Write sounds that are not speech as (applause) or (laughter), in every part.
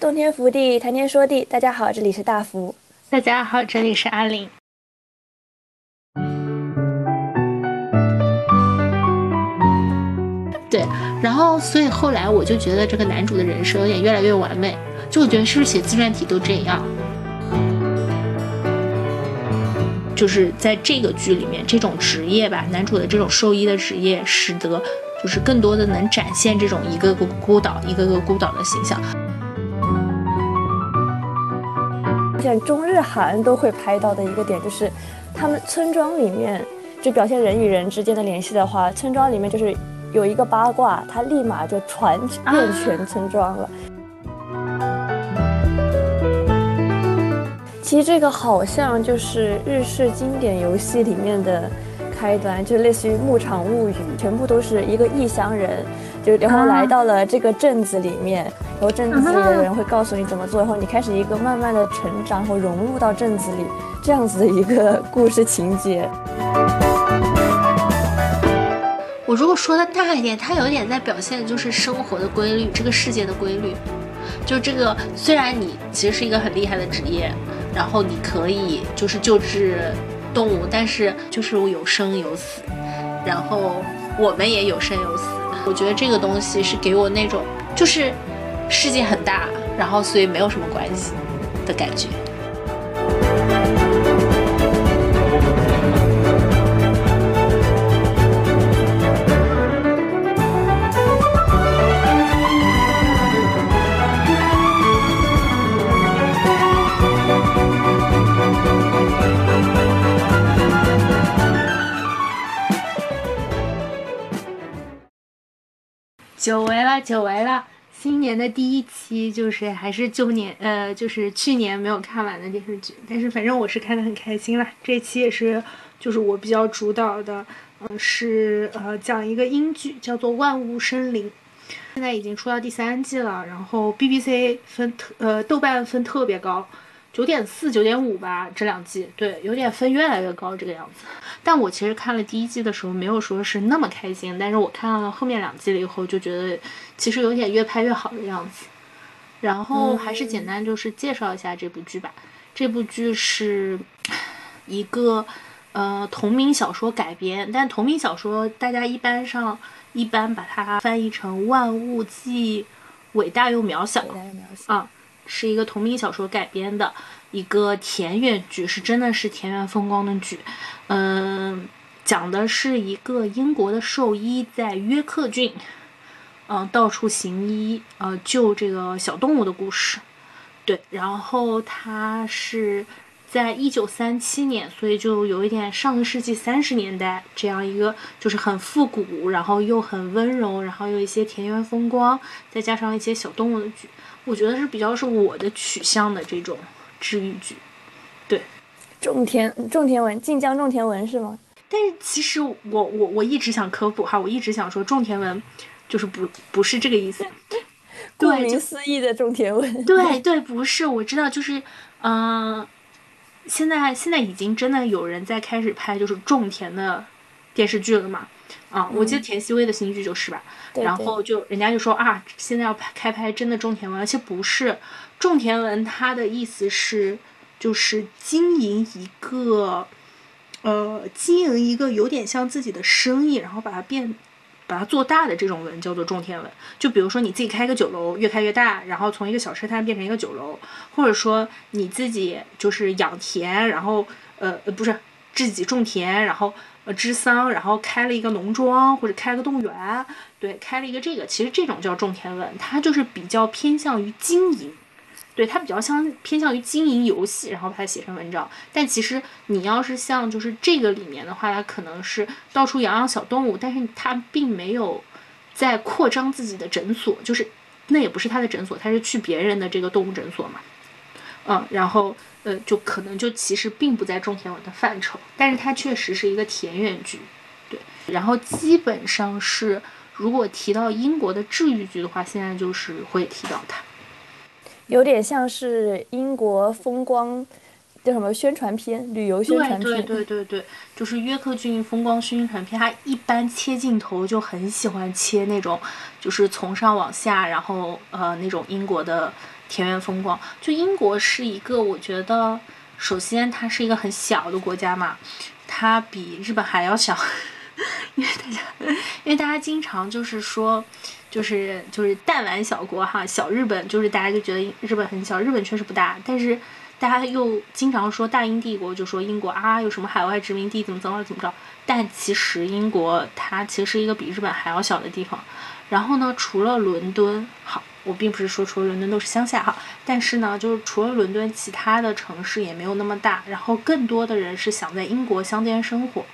洞天福地，谈天说地。大家好，这里是大福。大家好，这里是阿玲。对，然后所以后来我就觉得这个男主的人设有点越来越完美，就我觉得是不是写自传体都这样？就是在这个剧里面，这种职业吧，男主的这种兽医的职业，使得就是更多的能展现这种一个个孤岛、一个个孤岛的形象。像中日韩都会拍到的一个点，就是他们村庄里面就表现人与人之间的联系的话，村庄里面就是。有一个八卦，他立马就传遍全村庄了。其实这个好像就是日式经典游戏里面的开端，就类似于《牧场物语》，全部都是一个异乡人，就然后来到了这个镇子里面，然后镇子里的人会告诉你怎么做，然后你开始一个慢慢的成长和融入到镇子里，这样子的一个故事情节。我如果说的大一点，它有点在表现就是生活的规律，这个世界的规律。就这个，虽然你其实是一个很厉害的职业，然后你可以就是救治动物，但是就是有生有死，然后我们也有生有死。我觉得这个东西是给我那种就是世界很大，然后所以没有什么关系的感觉。久违了，久违了！新年的第一期就是还是旧年，呃，就是去年没有看完的电视剧，但是反正我是看的很开心啦。这期也是，就是我比较主导的，嗯，是呃讲一个英剧，叫做《万物生灵》，现在已经出到第三季了，然后 BBC 分特，呃，豆瓣分特别高。九点四、九点五吧，这两季对，有点分越来越高这个样子。但我其实看了第一季的时候，没有说是那么开心。但是我看了后面两季了以后，就觉得其实有点越拍越好的样子。然后还是简单就是介绍一下这部剧吧。这部剧是一个呃同名小说改编，但同名小说大家一般上一般把它翻译成《万物既伟大又渺小》啊。是一个同名小说改编的一个田园剧，是真的是田园风光的剧。嗯，讲的是一个英国的兽医在约克郡，嗯，到处行医，呃，救这个小动物的故事。对，然后他是在一九三七年，所以就有一点上个世纪三十年代这样一个，就是很复古，然后又很温柔，然后有一些田园风光，再加上一些小动物的剧。我觉得是比较是我的取向的这种治愈剧，对，种田种田文晋江种田文是吗？但是其实我我我一直想科普哈，我一直想说种田文就是不不是这个意思，(laughs) 顾名思义的种田文，对对不是，我知道就是嗯，现在现在已经真的有人在开始拍就是种田的电视剧了嘛。啊，我记得田曦薇的新剧就是吧，然后就人家就说啊，现在要拍开拍真的种田文，而且不是种田文，它的意思是就是经营一个，呃，经营一个有点像自己的生意，然后把它变，把它做大的这种文叫做种田文。就比如说你自己开个酒楼，越开越大，然后从一个小吃摊变成一个酒楼，或者说你自己就是养田，然后呃呃不是自己种田，然后。呃，织桑，然后开了一个农庄或者开个动物园，对，开了一个这个，其实这种叫种田文，它就是比较偏向于经营，对，它比较像偏向于经营游戏，然后把它写成文章。但其实你要是像就是这个里面的话，它可能是到处养养小动物，但是它并没有在扩张自己的诊所，就是那也不是他的诊所，他是去别人的这个动物诊所嘛，嗯，然后。呃，就可能就其实并不在种田文的范畴，但是它确实是一个田园剧，对。然后基本上是，如果提到英国的治愈剧的话，现在就是会提到它，有点像是英国风光叫什么宣传片、旅游宣传片。对对对对对，就是约克郡风光宣传片。它一般切镜头就很喜欢切那种，就是从上往下，然后呃那种英国的。田园风光。就英国是一个，我觉得首先它是一个很小的国家嘛，它比日本还要小，(laughs) 因为大家因为大家经常就是说。就是就是弹丸小国哈，小日本就是大家就觉得日本很小，日本确实不大，但是大家又经常说大英帝国，就说英国啊有什么海外殖民地怎么怎么怎么着，但其实英国它其实是一个比日本还要小的地方。然后呢，除了伦敦，好，我并不是说除了伦敦都是乡下哈，但是呢，就是除了伦敦，其他的城市也没有那么大。然后更多的人是想在英国乡间生活，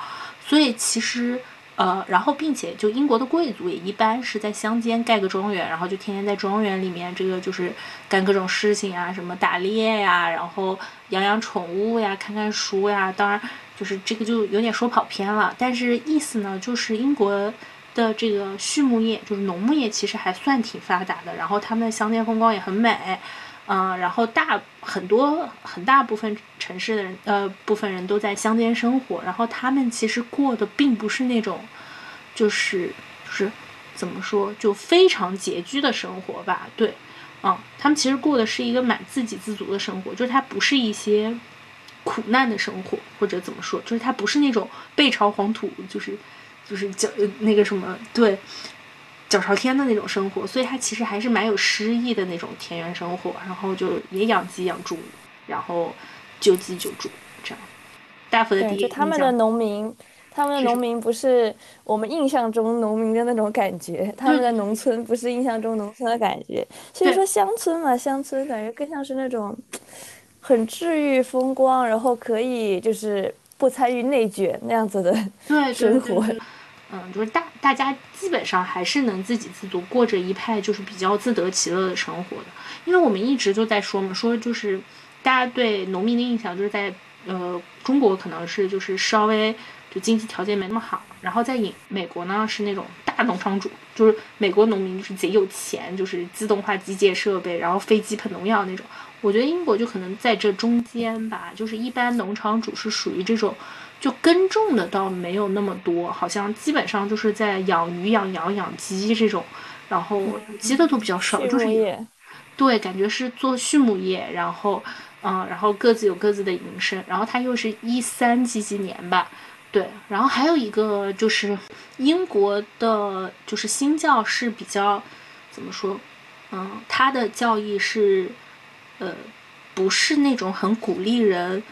所以其实。呃，然后并且就英国的贵族也一般是在乡间盖个庄园，然后就天天在庄园里面这个就是干各种事情啊，什么打猎呀，然后养养宠物呀，看看书呀。当然，就是这个就有点说跑偏了，但是意思呢，就是英国的这个畜牧业，就是农牧业其实还算挺发达的，然后他们的乡间风光也很美。嗯，然后大很多很大部分城市的人，呃，部分人都在乡间生活，然后他们其实过的并不是那种，就是就是怎么说，就非常拮据的生活吧？对，嗯，他们其实过的是一个蛮自给自足的生活，就是他不是一些苦难的生活，或者怎么说，就是他不是那种背朝黄土，就是就是脚那个什么，对。脚朝天的那种生活，所以它其实还是蛮有诗意的那种田园生活。然后就也养鸡养猪，然后救鸡救猪这样。大夫的第一就他们的农民，他们的农民不是我们印象中农民的那种感觉，他们的农村不是印象中农村的感觉。所以说乡村嘛，乡村感觉更像是那种很治愈风光，然后可以就是不参与内卷那样子的生活。嗯，就是大大家基本上还是能自给自足，过着一派就是比较自得其乐的生活的。因为我们一直就在说嘛，说就是大家对农民的印象就是在呃中国可能是就是稍微就经济条件没那么好，然后在美美国呢是那种大农场主，就是美国农民就是贼有钱，就是自动化机械设备，然后飞机喷农药那种。我觉得英国就可能在这中间吧，就是一般农场主是属于这种。就耕种的倒没有那么多，好像基本上就是在养鱼、养羊、养鸡这种，然后鸡的都比较少，就是对，感觉是做畜牧业，然后嗯，然后各自有各自的营生，然后它又是一三几几年吧，对，然后还有一个就是英国的，就是新教是比较怎么说，嗯，他的教义是呃，不是那种很鼓励人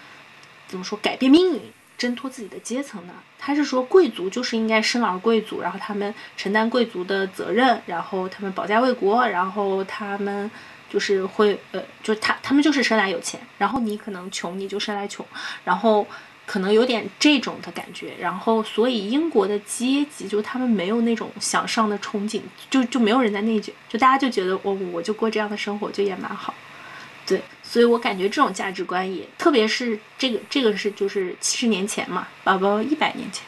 怎么说改变命运。挣脱自己的阶层呢，他是说贵族就是应该生而贵族，然后他们承担贵族的责任，然后他们保家卫国，然后他们就是会呃，就他他们就是生来有钱，然后你可能穷你就生来穷，然后可能有点这种的感觉，然后所以英国的阶级就他们没有那种向上的憧憬，就就没有人在内卷，就大家就觉得我我就过这样的生活就也蛮好，对。所以我感觉这种价值观也，特别是这个这个是就是七十年前嘛，宝宝一百年前，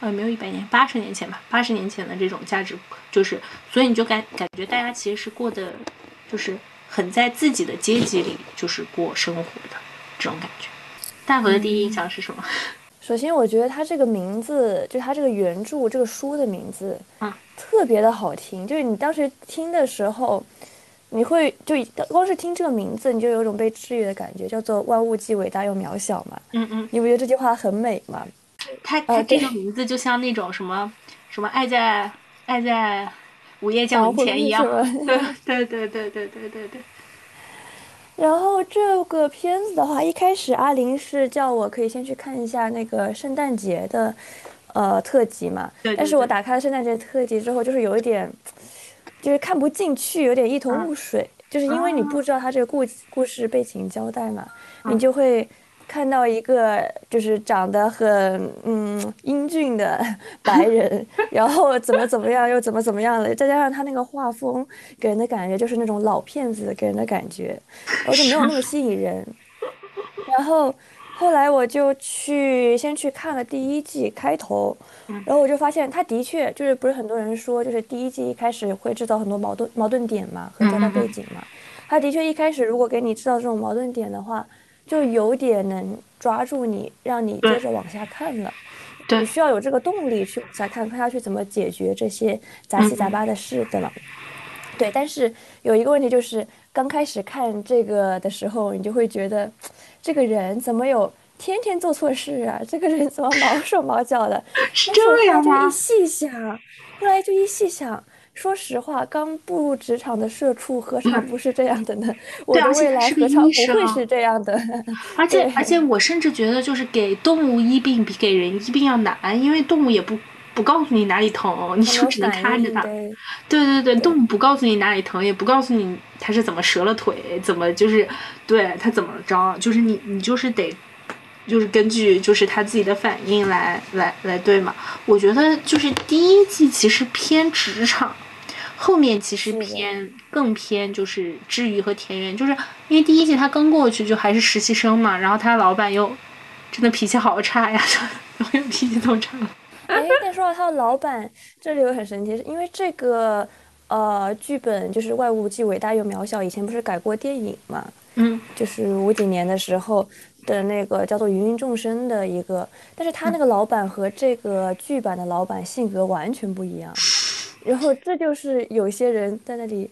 呃没有一百年，八十年前吧，八十年前的这种价值就是，所以你就感感觉大家其实是过的，就是很在自己的阶级里就是过生活的这种感觉。大佛的第一印象是什么？(laughs) 首先我觉得他这个名字，就他这个原著这个书的名字，嗯，特别的好听，就是你当时听的时候。你会就光是听这个名字，你就有种被治愈的感觉，叫做“万物既伟大又渺小”嘛。嗯嗯，你不觉得这句话很美吗？它它这个名字就像那种什么什么爱在爱在午夜降临前一样。(laughs) 对对对对对对对对。然后这个片子的话，一开始阿林是叫我可以先去看一下那个圣诞节的呃特辑嘛。对。但是我打开了圣诞节特辑之后，就是有一点。就是看不进去，有点一头雾水，就是因为你不知道他这个故故事背景交代嘛，你就会看到一个就是长得很嗯英俊的 (laughs) 白人，然后怎么怎么样又怎么怎么样了，再加上他那个画风给人的感觉就是那种老骗子给人的感觉，而且没有那么吸引人，然后。后来我就去先去看了第一季开头，然后我就发现他的确就是不是很多人说就是第一季一开始会制造很多矛盾矛盾点嘛和交代背景嘛，他的确一开始如果给你制造这种矛盾点的话，就有点能抓住你，让你接着往下看了。对，你需要有这个动力去往下看，看下去怎么解决这些杂七杂八的事，的了？对，但是有一个问题就是，刚开始看这个的时候，你就会觉得，这个人怎么有天天做错事啊？这个人怎么毛手毛脚的？(laughs) 是这样吗？一细想，后来就一细想。说实话，刚步入职场的社畜何尝不是这样的呢？我的未来何尝不会是这样的？(laughs) 而且而且，我甚至觉得，就是给动物医病比给人医病要难，因为动物也不不告诉你哪里疼，你就只能看着它。对对对，动物不告诉你哪里疼，也不告诉你它是怎么折了腿，怎么就是对它怎么着，就是你你就是得。就是根据就是他自己的反应来来来对嘛？我觉得就是第一季其实偏职场，后面其实偏更偏就是治愈和田园，就是因为第一季他刚过去就还是实习生嘛，然后他老板又真的脾气好差呀，永远脾气都差。哎，但说到他的老板，这里又很神奇，因为这个呃剧本就是《外物既伟大又渺小》，以前不是改过电影嘛？嗯，就是五几年的时候。的那个叫做芸芸众生的一个，但是他那个老板和这个剧版的老板性格完全不一样，然后这就是有些人在那里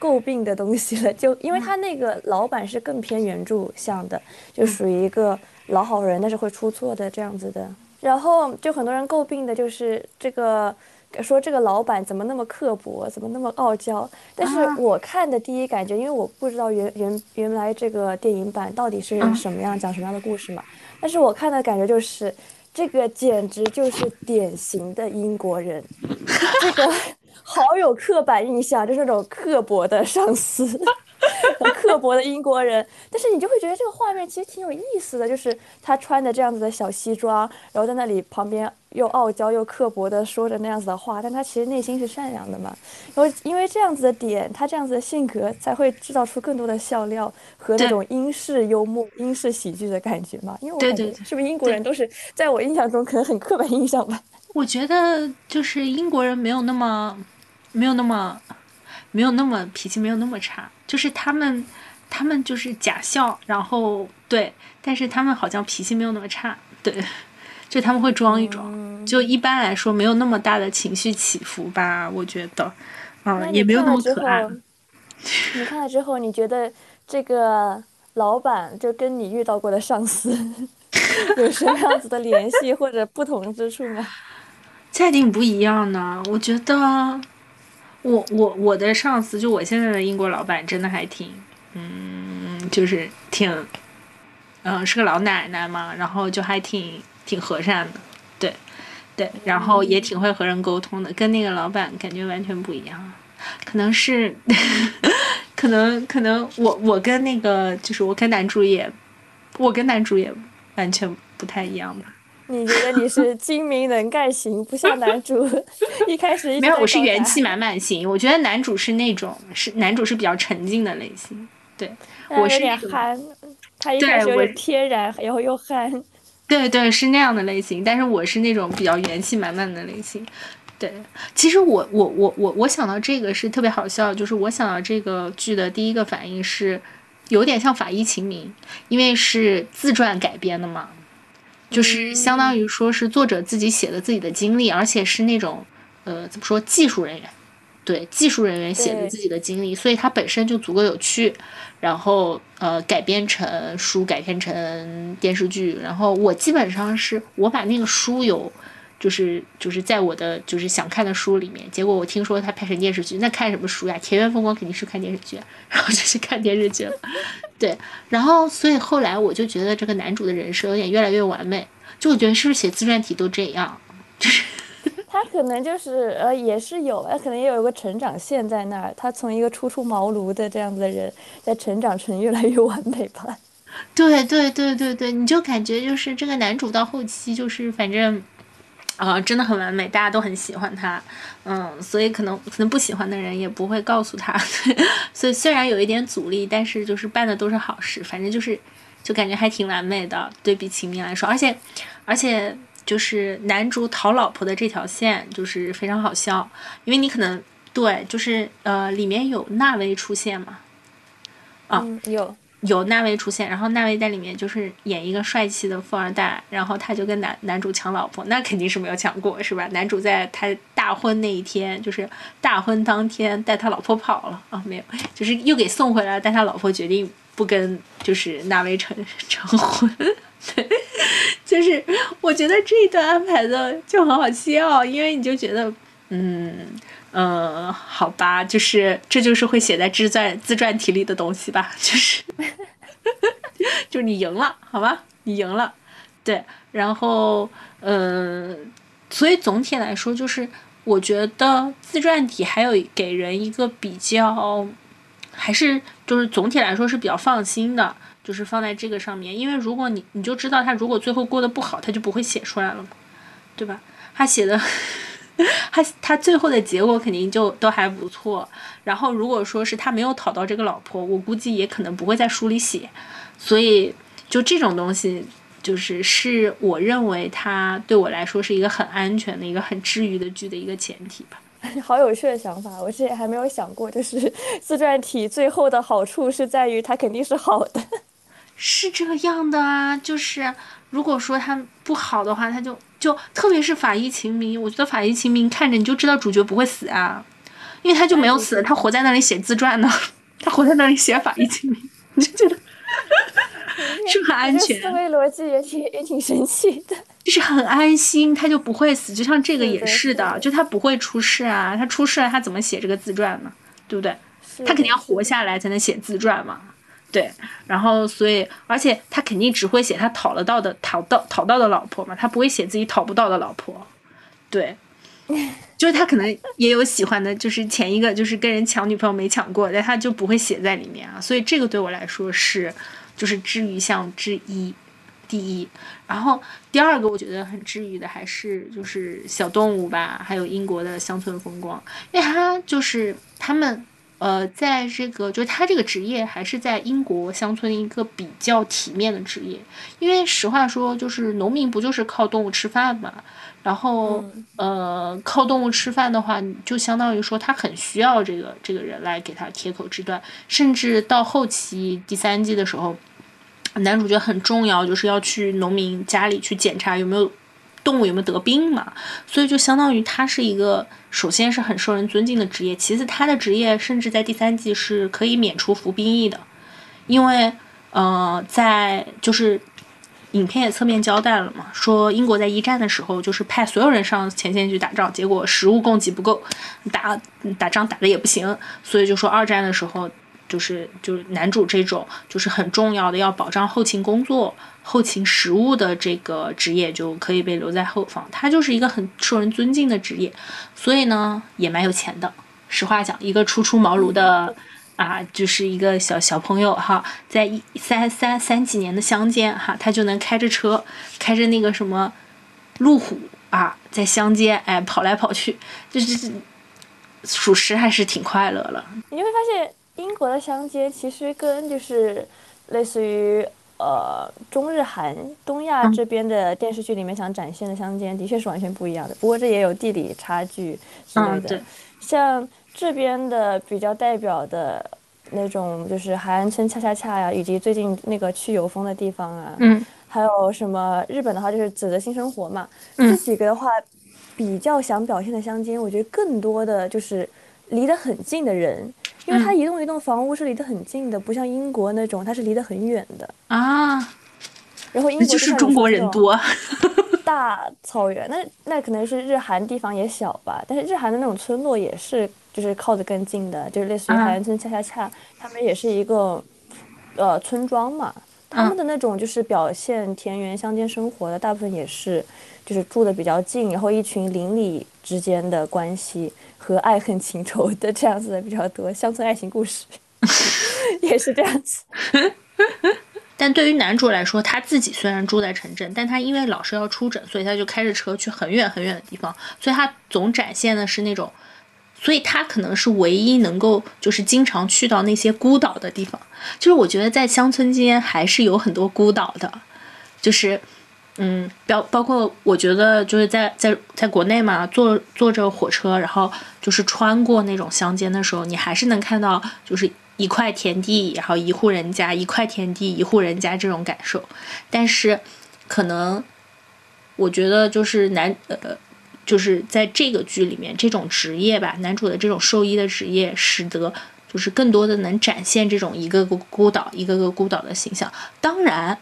诟病的东西了，就因为他那个老板是更偏原著向的，就属于一个老好人，但是会出错的这样子的，然后就很多人诟病的就是这个。说这个老板怎么那么刻薄，怎么那么傲娇？但是我看的第一感觉，因为我不知道原原原来这个电影版到底是什么样，讲什么样的故事嘛。但是我看的感觉就是，这个简直就是典型的英国人，这个 (laughs) 好有刻板印象，就是那种刻薄的上司。(laughs) 很刻薄的英国人，但是你就会觉得这个画面其实挺有意思的，就是他穿的这样子的小西装，然后在那里旁边又傲娇又刻薄的说着那样子的话，但他其实内心是善良的嘛。然后因为这样子的点，他这样子的性格才会制造出更多的笑料和那种英式幽默、英式喜剧的感觉嘛。因为我感觉是不是英国人都是在我印象中可能很刻板印象吧？(laughs) 我觉得就是英国人没有那么没有那么没有那么脾气没有那么差。就是他们，他们就是假笑，然后对，但是他们好像脾气没有那么差，对，就他们会装一装，就一般来说没有那么大的情绪起伏吧，我觉得，嗯，也没有那么可爱。(laughs) 你看了之后，你觉得这个老板就跟你遇到过的上司 (laughs) 有什么样子的联系或者不同之处吗？(laughs) 确定不一样呢，我觉得。我我我的上司就我现在的英国老板真的还挺，嗯，就是挺，嗯，是个老奶奶嘛，然后就还挺挺和善的，对，对，然后也挺会和人沟通的，跟那个老板感觉完全不一样，可能是，(laughs) 可能可能我我跟那个就是我跟男主也，我跟男主也完全不太一样吧。你觉得你是精明能干型，不像男主 (laughs) 一开始没有，我是元气满满型。我觉得男主是那种是男主是比较沉静的类型，对我是有点憨，他一开始有点天然，然后又憨。(laughs) 对对，是那样的类型，但是我是那种比较元气满满的类型。对，其实我我我我我想到这个是特别好笑，就是我想到这个剧的第一个反应是有点像《法医秦明》，因为是自传改编的嘛。就是相当于说是作者自己写的自己的经历，而且是那种，呃，怎么说技术人员，对技术人员写的自己的经历，所以它本身就足够有趣，然后呃改编成书，改编成电视剧，然后我基本上是我把那个书有。就是就是在我的就是想看的书里面，结果我听说他拍成电视剧，那看什么书呀？田园风光肯定是看电视剧，然后就去看电视剧了。(laughs) 对，然后所以后来我就觉得这个男主的人设有点越来越完美，就我觉得是不是写自传体都这样？就是他可能就是呃也是有，他可能也有一个成长线在那儿，他从一个初出茅庐的这样子的人，在成长成越来越完美吧。对对对对对，你就感觉就是这个男主到后期就是反正。啊，真的很完美，大家都很喜欢他，嗯，所以可能可能不喜欢的人也不会告诉他，(laughs) 所以虽然有一点阻力，但是就是办的都是好事，反正就是就感觉还挺完美的，对比秦明来说，而且而且就是男主讨老婆的这条线就是非常好笑，因为你可能对，就是呃里面有纳威出现嘛，啊，有。有纳威出现，然后纳威在里面就是演一个帅气的富二代，然后他就跟男男主抢老婆，那肯定是没有抢过，是吧？男主在他大婚那一天，就是大婚当天带他老婆跑了啊，没有，就是又给送回来，但他老婆决定不跟就是纳威成 (laughs) 成婚，对，就是我觉得这一段安排的就很好笑，因为你就觉得，嗯。嗯，好吧，就是这就是会写在自传自传体里的东西吧，就是，(laughs) 就你赢了，好吧，你赢了，对，然后嗯，所以总体来说，就是我觉得自传体还有给人一个比较，还是就是总体来说是比较放心的，就是放在这个上面，因为如果你你就知道他如果最后过得不好，他就不会写出来了嘛，对吧？他写的。(laughs) 他他最后的结果肯定就都还不错。然后如果说是他没有讨到这个老婆，我估计也可能不会在书里写。所以就这种东西，就是是我认为他对我来说是一个很安全的一个很治愈的剧的一个前提吧。(laughs) 好有趣的想法，我之前还没有想过，就是 (laughs) 自传体最后的好处是在于它肯定是好的。是这样的啊，就是如果说它不好的话，他就。就特别是法医秦明，我觉得法医秦明看着你就知道主角不会死啊，因为他就没有死，他活在那里写自传呢，他活在那里写法医秦明，你就觉得 (laughs) 是很安全。思维逻辑也挺也挺神奇的，就是很安心，他就不会死，就像这个也是的，就他不会出事啊，他出事了他怎么写这个自传呢？对不对？他肯定要活下来才能写自传嘛。对，然后所以，而且他肯定只会写他讨得到的讨到讨到的老婆嘛，他不会写自己讨不到的老婆。对，(laughs) 就是他可能也有喜欢的，就是前一个就是跟人抢女朋友没抢过，但他就不会写在里面啊。所以这个对我来说是就是治愈项之一，第一。然后第二个我觉得很治愈的还是就是小动物吧，还有英国的乡村风光，因为他就是他们。呃，在这个就是他这个职业还是在英国乡村一个比较体面的职业，因为实话说，就是农民不就是靠动物吃饭嘛？然后呃，靠动物吃饭的话，就相当于说他很需要这个这个人来给他铁口直断，甚至到后期第三季的时候，男主角很重要，就是要去农民家里去检查有没有。动物有没有得病嘛？所以就相当于他是一个，首先是很受人尊敬的职业，其次他的职业甚至在第三季是可以免除服兵役的，因为，呃，在就是影片也侧面交代了嘛，说英国在一战的时候就是派所有人上前线去打仗，结果食物供给不够，打打仗打的也不行，所以就说二战的时候。就是就是男主这种就是很重要的要保障后勤工作、后勤食物的这个职业就可以被留在后方。他就是一个很受人尊敬的职业，所以呢也蛮有钱的。实话讲，一个初出茅庐的啊，就是一个小小朋友哈，在一三三三几年的乡间哈，他就能开着车，开着那个什么路虎啊，在乡间哎跑来跑去，就是属实还是挺快乐了。你会发现。英国的乡间其实跟就是类似于呃中日韩东亚这边的电视剧里面想展现的乡间，的确是完全不一样的。不过这也有地理差距之类的。像这边的比较代表的那种，就是海岸村恰恰恰呀，以及最近那个去有风的地方啊，嗯，还有什么日本的话就是紫的新生活嘛，这几个的话比较想表现的乡间，我觉得更多的就是离得很近的人。因为它一栋一栋房屋是离得很近的，不像英国那种，它是离得很远的啊。然后英国就是中国人多，大草原，那那可能是日韩地方也小吧。但是日韩的那种村落也是，就是靠得更近的，就是类似于海岸村恰恰恰，他们也是一个呃村庄嘛。他们的那种就是表现田园乡间生活的，大部分也是就是住的比较近，然后一群邻里之间的关系。和爱恨情仇的这样子的比较多，(laughs) 乡村爱情故事 (laughs) 也是这样子。(laughs) 但对于男主来说，他自己虽然住在城镇，但他因为老是要出诊，所以他就开着车去很远很远的地方。所以他总展现的是那种，所以他可能是唯一能够就是经常去到那些孤岛的地方。就是我觉得在乡村间还是有很多孤岛的，就是。嗯，包包括我觉得就是在在在国内嘛，坐坐着火车，然后就是穿过那种乡间的时候，你还是能看到就是一块田地，然后一户人家，一块田地一户人家这种感受。但是可能我觉得就是男呃，就是在这个剧里面这种职业吧，男主的这种兽医的职业，使得就是更多的能展现这种一个个孤岛、一个个孤岛的形象。当然，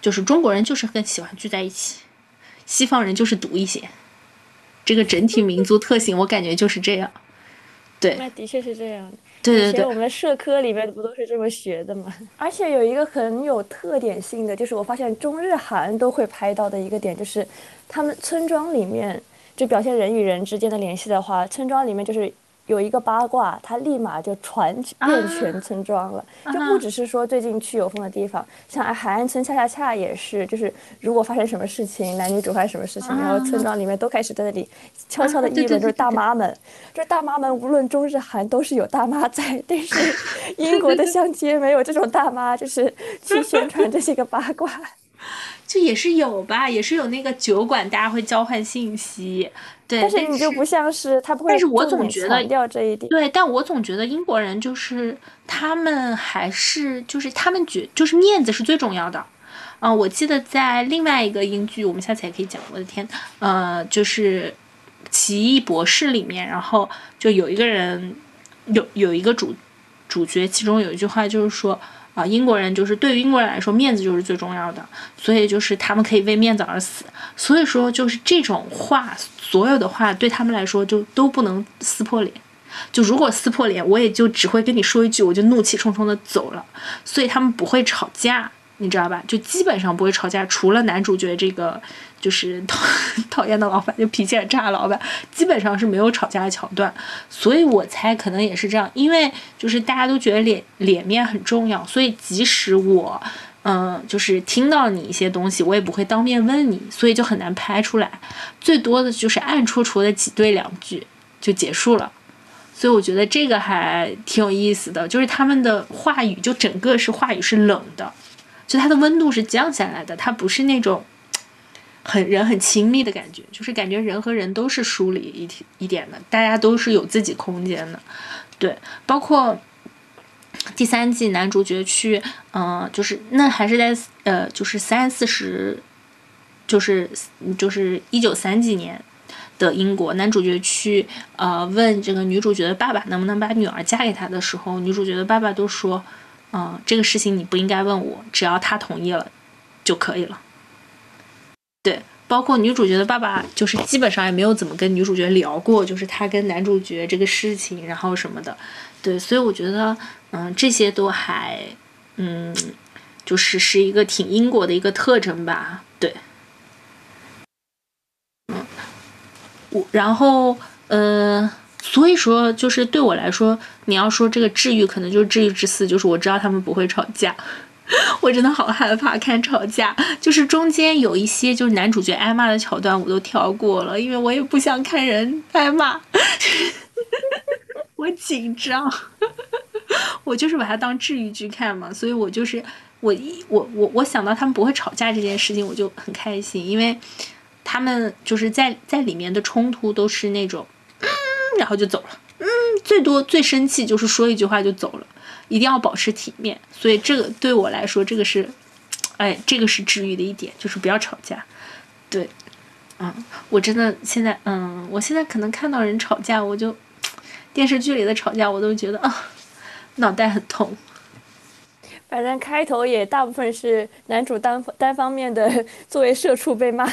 就是中国人就是更喜欢聚在一起，西方人就是独一些。这个整体民族特性，我感觉就是这样。对，那的确是这样。对对对，我们社科里面不都是这么学的吗？(laughs) 而且有一个很有特点性的，就是我发现中日韩都会拍到的一个点，就是他们村庄里面就表现人与人之间的联系的话，村庄里面就是。有一个八卦，它立马就传遍全村庄了，就不只是说最近去有风的地方，像海岸村恰恰恰也是，就是如果发生什么事情，男女主发生什么事情，然后村庄里面都开始在那里悄悄的 (laughs) 议论，就是大妈们，就是大妈们，无论中日韩都是有大妈在，但是 (laughs) 英国的乡街没有这种大妈，就是去宣传这些个八卦。就也是有吧，也是有那个酒馆，大家会交换信息，对。但是你就不像是他不会，但是我总觉得掉这一点。对，但我总觉得英国人就是他们还是就是他们觉就是面子是最重要的。嗯，我记得在另外一个英剧，我们下次也可以讲。我的天，呃，就是《奇异博士》里面，然后就有一个人有有一个主主角，其中有一句话就是说。啊，英国人就是对于英国人来说，面子就是最重要的，所以就是他们可以为面子而死。所以说，就是这种话，所有的话对他们来说就都不能撕破脸。就如果撕破脸，我也就只会跟你说一句，我就怒气冲冲的走了。所以他们不会吵架。你知道吧？就基本上不会吵架，除了男主角这个就是 (laughs) 讨讨厌的老板，就脾气很差的老板，基本上是没有吵架的桥段。所以我猜可能也是这样，因为就是大家都觉得脸脸面很重要，所以即使我嗯就是听到你一些东西，我也不会当面问你，所以就很难拍出来。最多的就是暗戳戳的挤兑两句就结束了。所以我觉得这个还挺有意思的，就是他们的话语就整个是话语是冷的。就它的温度是降下来的，它不是那种很人很亲密的感觉，就是感觉人和人都是疏离一一点的，大家都是有自己空间的。对，包括第三季男主角去，嗯，就是那还是在呃，就是三四十，就是就是一九三几年的英国，男主角去呃问这个女主角的爸爸能不能把女儿嫁给他的时候，女主角的爸爸都说。嗯，这个事情你不应该问我，只要他同意了就可以了。对，包括女主角的爸爸，就是基本上也没有怎么跟女主角聊过，就是他跟男主角这个事情，然后什么的。对，所以我觉得，嗯，这些都还，嗯，就是是一个挺英国的一个特征吧。对，嗯，我然后，呃。所以说，就是对我来说，你要说这个治愈，可能就是治愈之四，就是我知道他们不会吵架，(laughs) 我真的好害怕看吵架。就是中间有一些就是男主角挨骂的桥段，我都跳过了，因为我也不想看人挨骂，(laughs) 我紧张，(laughs) 我就是把它当治愈剧看嘛。所以我就是我一我我我想到他们不会吵架这件事情，我就很开心，因为他们就是在在里面的冲突都是那种。嗯然后就走了，嗯，最多最生气就是说一句话就走了，一定要保持体面。所以这个对我来说，这个是，哎，这个是治愈的一点，就是不要吵架。对，嗯，我真的现在，嗯，我现在可能看到人吵架，我就电视剧里的吵架，我都觉得啊，脑袋很痛。反正开头也大部分是男主单单方面的作为社畜被骂。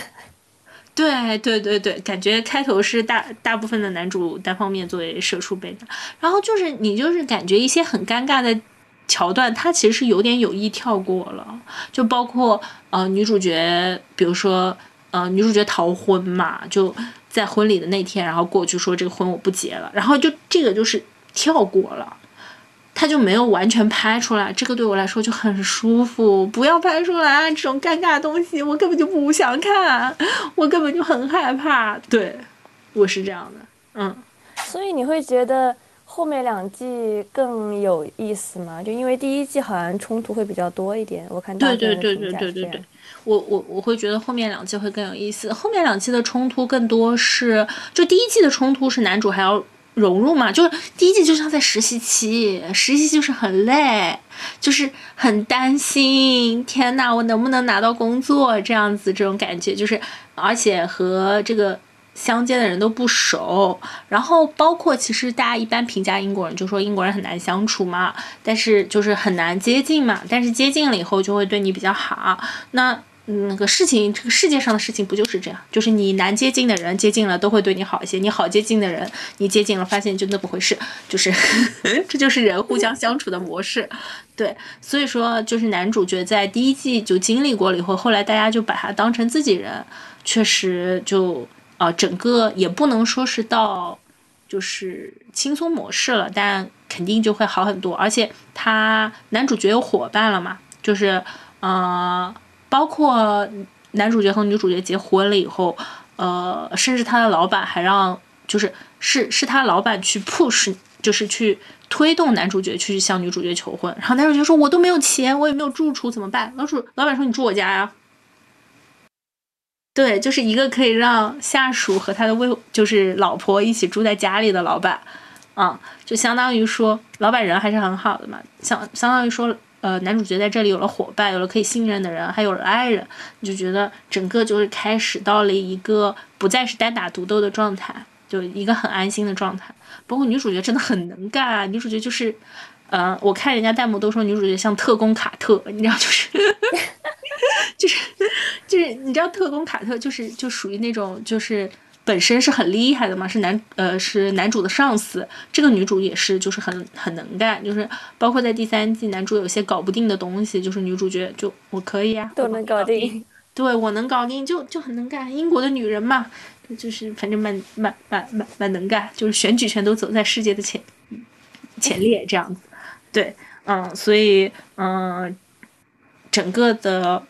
对对对对，感觉开头是大大部分的男主单方面作为社畜背的，然后就是你就是感觉一些很尴尬的桥段，他其实是有点有意跳过了，就包括呃女主角，比如说呃女主角逃婚嘛，就在婚礼的那天，然后过去说这个婚我不结了，然后就这个就是跳过了。他就没有完全拍出来，这个对我来说就很舒服。不要拍出来这种尴尬的东西，我根本就不想看，我根本就很害怕。对，我是这样的，嗯。所以你会觉得后面两季更有意思吗？就因为第一季好像冲突会比较多一点，我看大对对对对对对对，我我我会觉得后面两季会更有意思。后面两季的冲突更多是，就第一季的冲突是男主还要。融入嘛，就是第一季就像在实习期，实习就是很累，就是很担心，天呐，我能不能拿到工作这样子这种感觉，就是而且和这个。相接的人都不熟，然后包括其实大家一般评价英国人就说英国人很难相处嘛，但是就是很难接近嘛，但是接近了以后就会对你比较好。那那个事情，这个世界上的事情不就是这样？就是你难接近的人接近了都会对你好一些，你好接近的人你接近了发现就那么回事，就是 (laughs) 这就是人互相相处的模式。对，所以说就是男主角在第一季就经历过了以后，后来大家就把他当成自己人，确实就。啊，整个也不能说是到，就是轻松模式了，但肯定就会好很多。而且他男主角有伙伴了嘛，就是，呃，包括男主角和女主角结婚了以后，呃，甚至他的老板还让，就是是是他老板去 push，就是去推动男主角去向女主角求婚。然后男主角说：“我都没有钱，我也没有住处，怎么办？”老主老板说：“你住我家呀。”对，就是一个可以让下属和他的未就是老婆一起住在家里的老板，啊，就相当于说老板人还是很好的嘛，相相当于说，呃，男主角在这里有了伙伴，有了可以信任的人，还有了爱人，你就觉得整个就是开始到了一个不再是单打独斗的状态，就一个很安心的状态。包括女主角真的很能干，啊女主角就是，呃，我看人家弹幕都说女主角像特工卡特，你知道就是。(laughs) 就是 (laughs) 就是你知道特工卡特就是就属于那种就是本身是很厉害的嘛，是男呃是男主的上司，这个女主也是就是很很能干，就是包括在第三季男主有些搞不定的东西，就是女主角就我可以啊，都能搞定，对我能搞定就就很能干，英国的女人嘛，就是反正蛮蛮蛮蛮蛮能干，就是选举权都走在世界的前前列这样子，对，嗯，所以嗯。整个的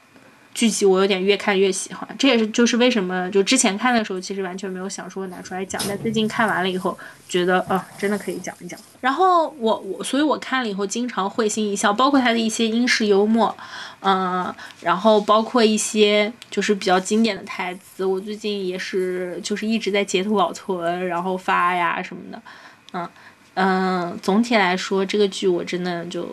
剧集我有点越看越喜欢，这也是就是为什么就之前看的时候其实完全没有想说拿出来讲，但最近看完了以后觉得啊真的可以讲一讲。然后我我所以我看了以后经常会心一笑，包括他的一些英式幽默，嗯，然后包括一些就是比较经典的台词，我最近也是就是一直在截图保存，然后发呀什么的，嗯嗯，总体来说这个剧我真的就。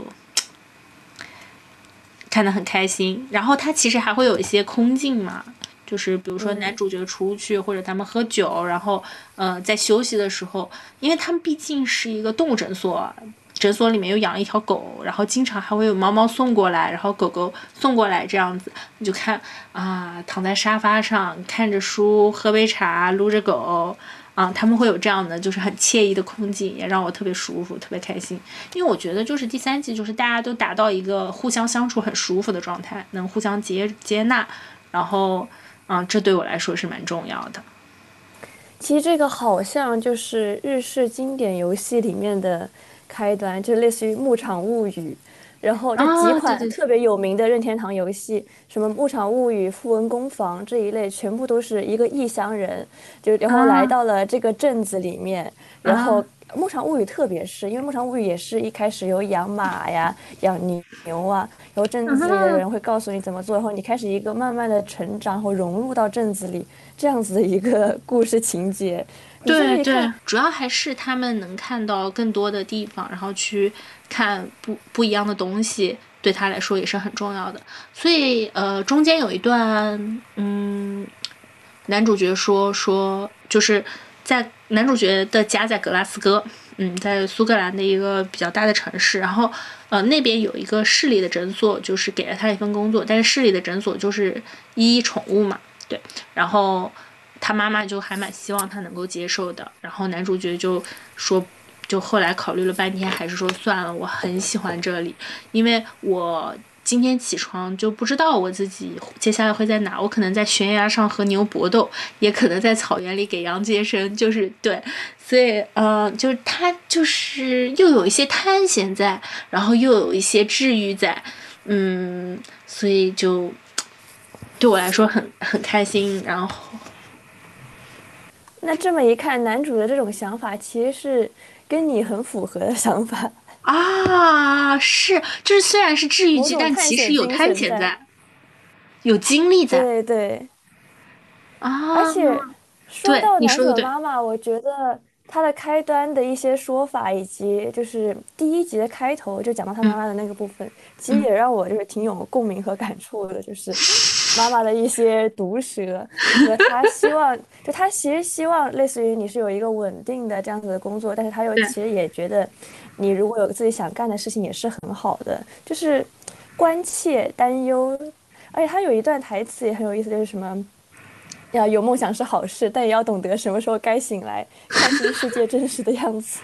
看得很开心，然后它其实还会有一些空镜嘛，就是比如说男主角出去或者他们喝酒，然后呃在休息的时候，因为他们毕竟是一个动物诊所，诊所里面又养了一条狗，然后经常还会有猫猫送过来，然后狗狗送过来这样子，你就看啊躺在沙发上看着书，喝杯茶，撸着狗。啊，他们会有这样的，就是很惬意的空景，也让我特别舒服，特别开心。因为我觉得，就是第三季，就是大家都达到一个互相相处很舒服的状态，能互相接接纳，然后，嗯，这对我来说是蛮重要的。其实这个好像就是日式经典游戏里面的开端，就类似于《牧场物语》。然后这几款特别有名的任天堂游戏，什么《牧场物语》《富翁工坊》这一类，全部都是一个异乡人，就然后来到了这个镇子里面。然后《牧场物语》特别是，因为《牧场物语》也是一开始有养马呀、养牛啊，然后镇子里的人会告诉你怎么做，然后你开始一个慢慢的成长和融入到镇子里这样子的一个 (laughs) 故事情节。对对，主要还是他们能看到更多的地方，然后去看不不一样的东西，对他来说也是很重要的。所以呃，中间有一段，嗯，男主角说说，就是在男主角的家在格拉斯哥，嗯，在苏格兰的一个比较大的城市，然后呃那边有一个市里的诊所，就是给了他一份工作，但是市里的诊所就是医宠物嘛，对，然后。他妈妈就还蛮希望他能够接受的，然后男主角就说，就后来考虑了半天，还是说算了。我很喜欢这里，因为我今天起床就不知道我自己接下来会在哪，我可能在悬崖上和牛搏斗，也可能在草原里给羊接生，就是对，所以呃，就是他就是又有一些探险在，然后又有一些治愈在，嗯，所以就对我来说很很开心，然后。那这么一看，男主的这种想法其实是跟你很符合的想法啊！是，就是虽然是治愈剧，但其实有探险在，有经历在。对对。啊。而且说到男主的妈妈，我觉得它的开端的一些说法，以及就是第一集的开头就讲到他妈妈的那个部分，其实也让我就是挺有共鸣和感触的，就是妈妈的一些毒舌和他希望，就他其实希望类似于你是有一个稳定的这样子的工作，但是他又其实也觉得你如果有自己想干的事情也是很好的，就是关切担忧，而且他有一段台词也很有意思，就是什么。呀，有梦想是好事，但也要懂得什么时候该醒来，看清世界真实的样子。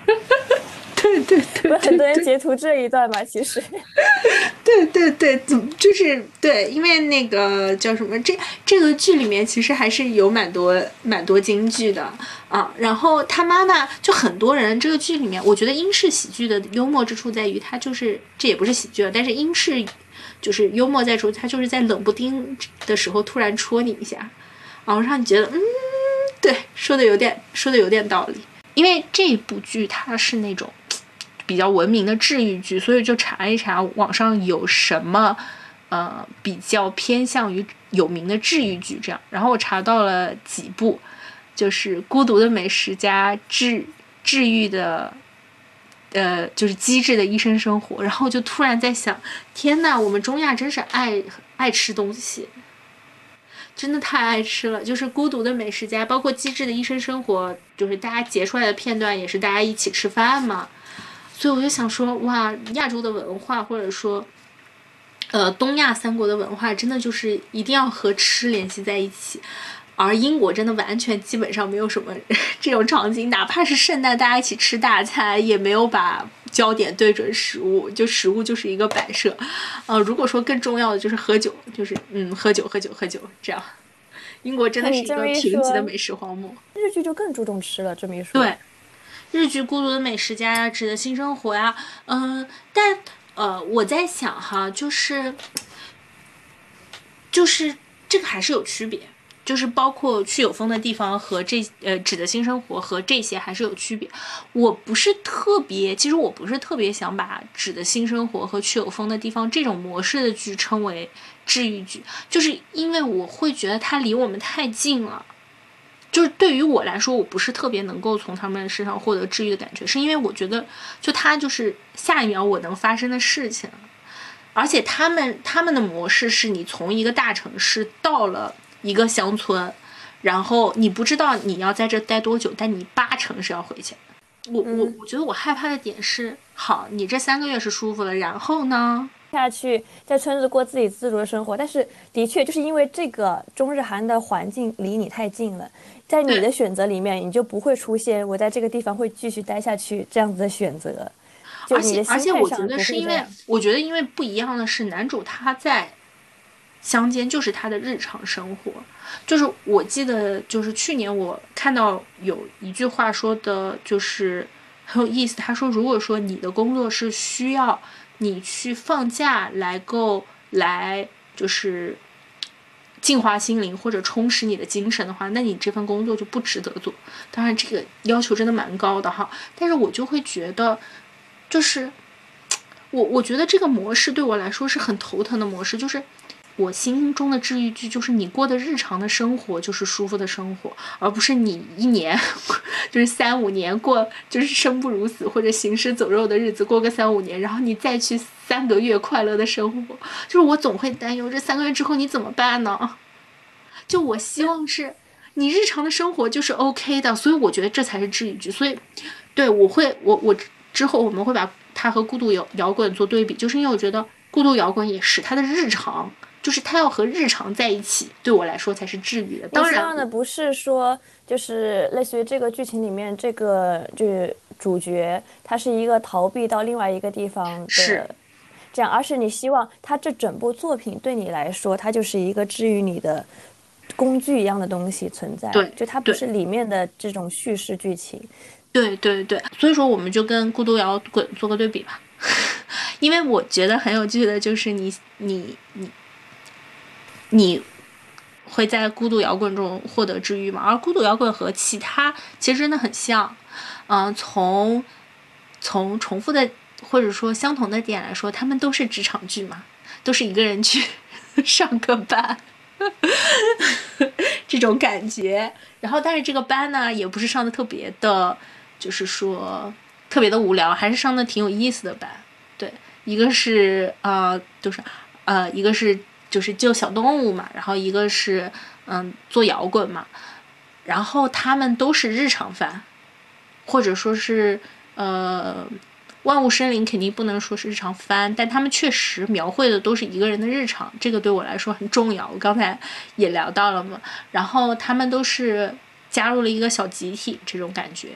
(laughs) 对对对，很多人截图这一段嘛，其实。对对对，怎么就是对？因为那个叫什么？这这个剧里面其实还是有蛮多蛮多京剧的啊。然后他妈妈就很多人，这个剧里面，我觉得英式喜剧的幽默之处在于，它就是这也不是喜剧了，但是英式就是幽默在处，它就是在冷不丁的时候突然戳你一下。然后让你觉得，嗯，对，说的有点，说的有点道理。因为这部剧它是那种比较文明的治愈剧，所以就查一查网上有什么，呃，比较偏向于有名的治愈剧这样。然后我查到了几部，就是《孤独的美食家》治治愈的，呃，就是机智的医生生活。然后就突然在想，天呐，我们中亚真是爱爱吃东西。真的太爱吃了，就是孤独的美食家，包括机智的医生生活，就是大家截出来的片段，也是大家一起吃饭嘛。所以我就想说，哇，亚洲的文化，或者说，呃，东亚三国的文化，真的就是一定要和吃联系在一起。而英国真的完全基本上没有什么 (laughs) 这种场景，哪怕是圣诞大家一起吃大餐，也没有把焦点对准食物，就食物就是一个摆设。呃，如果说更重要的就是喝酒，就是嗯，喝酒，喝酒，喝酒，这样。英国真的是一个贫瘠的美食荒漠。日剧就更注重吃了，这么一说。对，日剧《孤独的美食家》呀，《纸的新生活》呀，嗯，但呃，我在想哈，就是就是这个还是有区别，就是包括去有风的地方和这呃《纸的新生活》和这些还是有区别。我不是特别，其实我不是特别想把《纸的新生活》和去有风的地方这种模式的剧称为。治愈剧，就是因为我会觉得它离我们太近了，就是对于我来说，我不是特别能够从他们身上获得治愈的感觉，是因为我觉得，就他就是下一秒我能发生的事情，而且他们他们的模式是你从一个大城市到了一个乡村，然后你不知道你要在这待多久，但你八成是要回去。我我我觉得我害怕的点是，好，你这三个月是舒服了，然后呢？下去在村子过自己自主的生活，但是的确就是因为这个中日韩的环境离你太近了，在你的选择里面，你就不会出现我在这个地方会继续待下去这样子的选择。而且而且，我觉得是因为我觉得因为不一样的是，男主他在乡间就是他的日常生活，就是我记得就是去年我看到有一句话说的就是很有意思，他说如果说你的工作是需要。你去放假来够来就是净化心灵或者充实你的精神的话，那你这份工作就不值得做。当然，这个要求真的蛮高的哈。但是我就会觉得，就是我我觉得这个模式对我来说是很头疼的模式，就是。我心中的治愈剧就是你过的日常的生活就是舒服的生活，而不是你一年 (laughs) 就是三五年过就是生不如死或者行尸走肉的日子过个三五年，然后你再去三个月快乐的生活，就是我总会担忧这三个月之后你怎么办呢？就我希望是你日常的生活就是 OK 的，所以我觉得这才是治愈剧。所以，对我会我我之后我们会把它和孤独摇摇滚做对比，就是因为我觉得孤独摇滚也是它的日常。就是他要和日常在一起，对我来说才是治愈的。当然的不是说，就是类似于这个剧情里面这个就是主角，他是一个逃避到另外一个地方的，这样，而是你希望他这整部作品对你来说，它就是一个治愈你的工具一样的东西存在。对，就它不是里面的这种叙事剧情。对对对，所以说我们就跟《孤独摇滚》做个对比吧，(laughs) 因为我觉得很有趣的就是你你你。你会在孤独摇滚中获得治愈吗？而孤独摇滚和其他其实真的很像，嗯，从从重复的或者说相同的点来说，他们都是职场剧嘛，都是一个人去 (laughs) 上个班，(laughs) 这种感觉。然后，但是这个班呢，也不是上的特别的就是说特别的无聊，还是上的挺有意思的班。对，一个是呃，就是呃，一个是就是救小动物嘛，然后一个是嗯做摇滚嘛，然后他们都是日常番，或者说是呃。万物生灵肯定不能说是日常番，但他们确实描绘的都是一个人的日常，这个对我来说很重要。我刚才也聊到了嘛，然后他们都是加入了一个小集体，这种感觉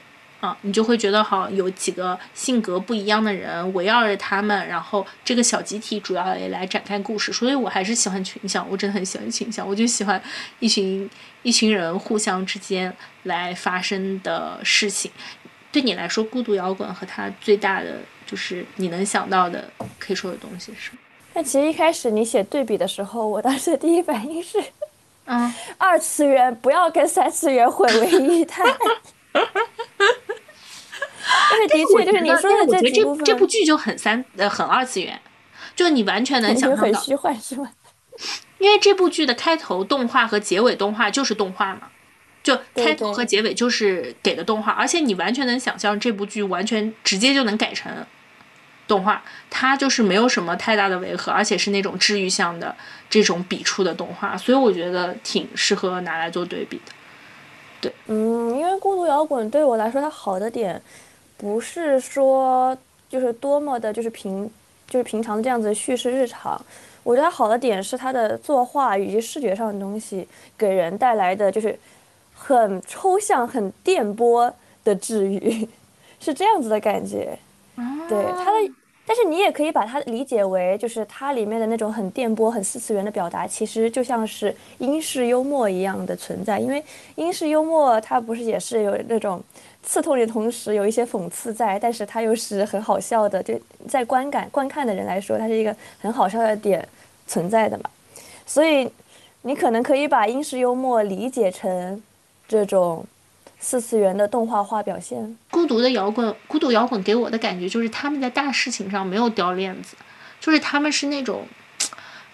啊，你就会觉得好有几个性格不一样的人围绕着他们，然后这个小集体主要也来展开故事。所以我还是喜欢群像，我真的很喜欢群像，我就喜欢一群一群人互相之间来发生的事情。对你来说，孤独摇滚和它最大的就是你能想到的可以说的东西是？但其实一开始你写对比的时候，我当时第一反应是，嗯，(laughs) 二次元不要跟三次元混为一谈。(laughs) (laughs) 但是的确就是你说的这几部分，这部剧就很三呃很二次元，就你完全能想象到。很虚幻是吗？(laughs) 因为这部剧的开头动画和结尾动画就是动画嘛。就开头和结尾就是给的动画，而且你完全能想象这部剧完全直接就能改成动画，它就是没有什么太大的违和，而且是那种治愈向的这种笔触的动画，所以我觉得挺适合拿来做对比的。对，嗯，因为孤独摇滚对我来说，它好的点不是说就是多么的，就是平就是平常的这样子叙事日常，我觉得好的点是它的作画以及视觉上的东西给人带来的就是。很抽象、很电波的治愈，(laughs) 是这样子的感觉。对它的，但是你也可以把它理解为，就是它里面的那种很电波、很四次元的表达，其实就像是英式幽默一样的存在。因为英式幽默它不是也是有那种刺痛的同时有一些讽刺在，但是它又是很好笑的。就在观感、观看的人来说，它是一个很好笑的点存在的嘛。所以你可能可以把英式幽默理解成。这种四次元的动画化表现，孤独的摇滚，孤独摇滚给我的感觉就是他们在大事情上没有掉链子，就是他们是那种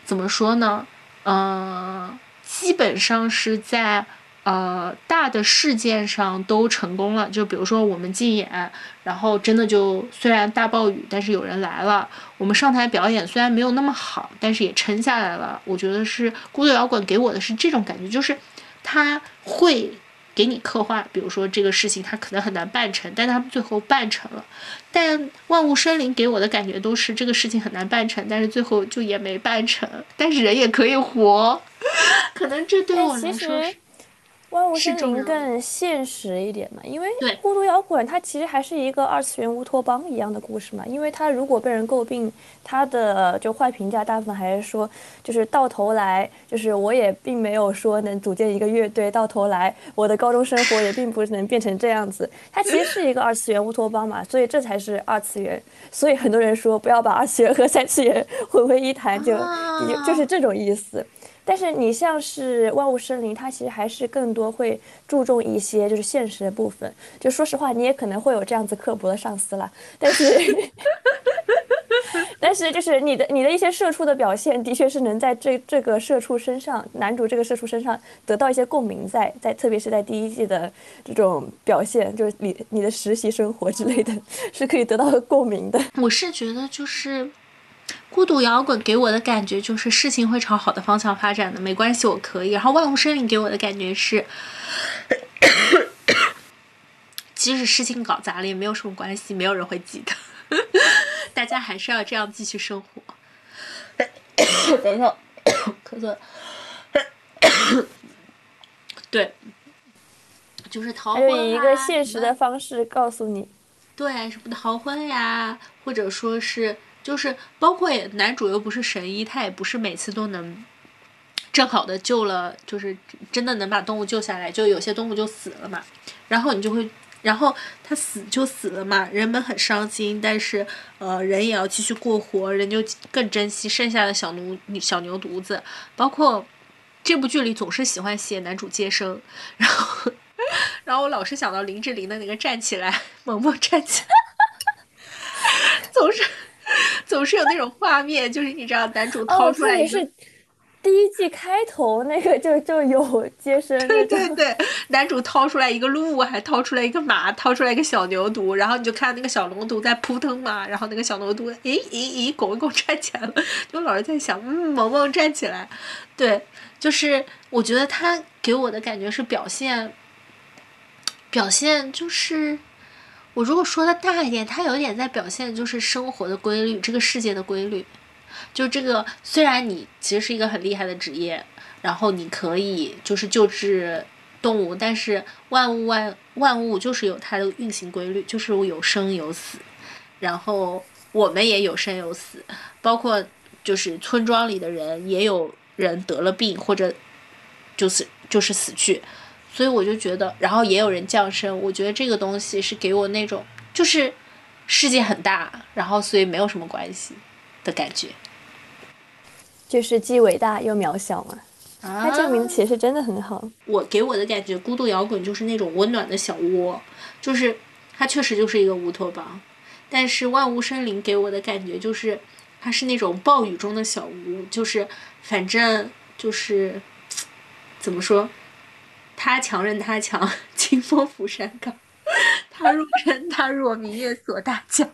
怎么说呢？嗯，基本上是在呃大的事件上都成功了。就比如说我们竞演，然后真的就虽然大暴雨，但是有人来了。我们上台表演虽然没有那么好，但是也撑下来了。我觉得是孤独摇滚给我的是这种感觉，就是他会。给你刻画，比如说这个事情他可能很难办成，但他们最后办成了。但万物生灵给我的感觉都是这个事情很难办成，但是最后就也没办成，但是人也可以活。(laughs) 可能这对我来说是。万物生灵更现实一点嘛，因为孤独摇滚它其实还是一个二次元乌托邦一样的故事嘛。因为它如果被人诟病，它的就坏评价大部分还是说，就是到头来，就是我也并没有说能组建一个乐队，到头来我的高中生活也并不能变成这样子。它其实是一个二次元乌托邦嘛，所以这才是二次元。所以很多人说不要把二次元和三次元 (laughs) 混为一谈，就就是这种意思。但是你像是万物生灵，它其实还是更多会注重一些就是现实的部分。就说实话，你也可能会有这样子刻薄的上司啦。但是，(laughs) 但是就是你的你的一些社畜的表现，的确是能在这这个社畜身上，男主这个社畜身上得到一些共鸣，在在特别是在第一季的这种表现，就是你你的实习生活之类的，是可以得到共鸣的。我是觉得就是。孤独摇滚给我的感觉就是事情会朝好的方向发展的，没关系，我可以。然后万物生灵给我的感觉是，(coughs) 即使事情搞砸了也没有什么关系，没有人会记得，(coughs) 大家还是要这样继续生活。(coughs) 等一下，咳嗽。对，就是逃婚以一个现实的方式告诉你，对，什么逃婚呀，或者说是。就是包括男主又不是神医，他也不是每次都能正好的救了，就是真的能把动物救下来，就有些动物就死了嘛。然后你就会，然后他死就死了嘛，人们很伤心，但是呃人也要继续过活，人就更珍惜剩下的小奴小牛犊子。包括这部剧里总是喜欢写男主接生，然后 (laughs) 然后我老是想到林志玲的那个站起来，(laughs) 萌萌站起来，(laughs) 总是。(laughs) 总是有那种画面，就是你知道，男主掏出来一个，第一季开头那个 (laughs) 就就有接生，对对对，男主掏出来一个鹿，还掏出来一个马，掏出来一个小牛犊，然后你就看那个小龙犊在扑腾嘛，然后那个小牛犊，咦咦咦，拱一拱站起来了，(laughs) 就老是在想，嗯，萌萌站起来，对，就是我觉得他给我的感觉是表现，表现就是，我如果说的大一点，他有点在表现就是生活的规律，这个世界的规律。就这个，虽然你其实是一个很厉害的职业，然后你可以就是救治动物，但是万物万万物就是有它的运行规律，就是有生有死，然后我们也有生有死，包括就是村庄里的人也有人得了病或者就是就是死去，所以我就觉得，然后也有人降生，我觉得这个东西是给我那种就是世界很大，然后所以没有什么关系的感觉。就是既伟大又渺小嘛，他这个名字其实真的很好。我给我的感觉，孤独摇滚就是那种温暖的小窝，就是它确实就是一个乌托邦。但是万物生灵给我的感觉就是，它是那种暴雨中的小屋，就是反正就是怎么说，他强任他强，(laughs) 清风拂山岗；他若真他若，明月锁大江。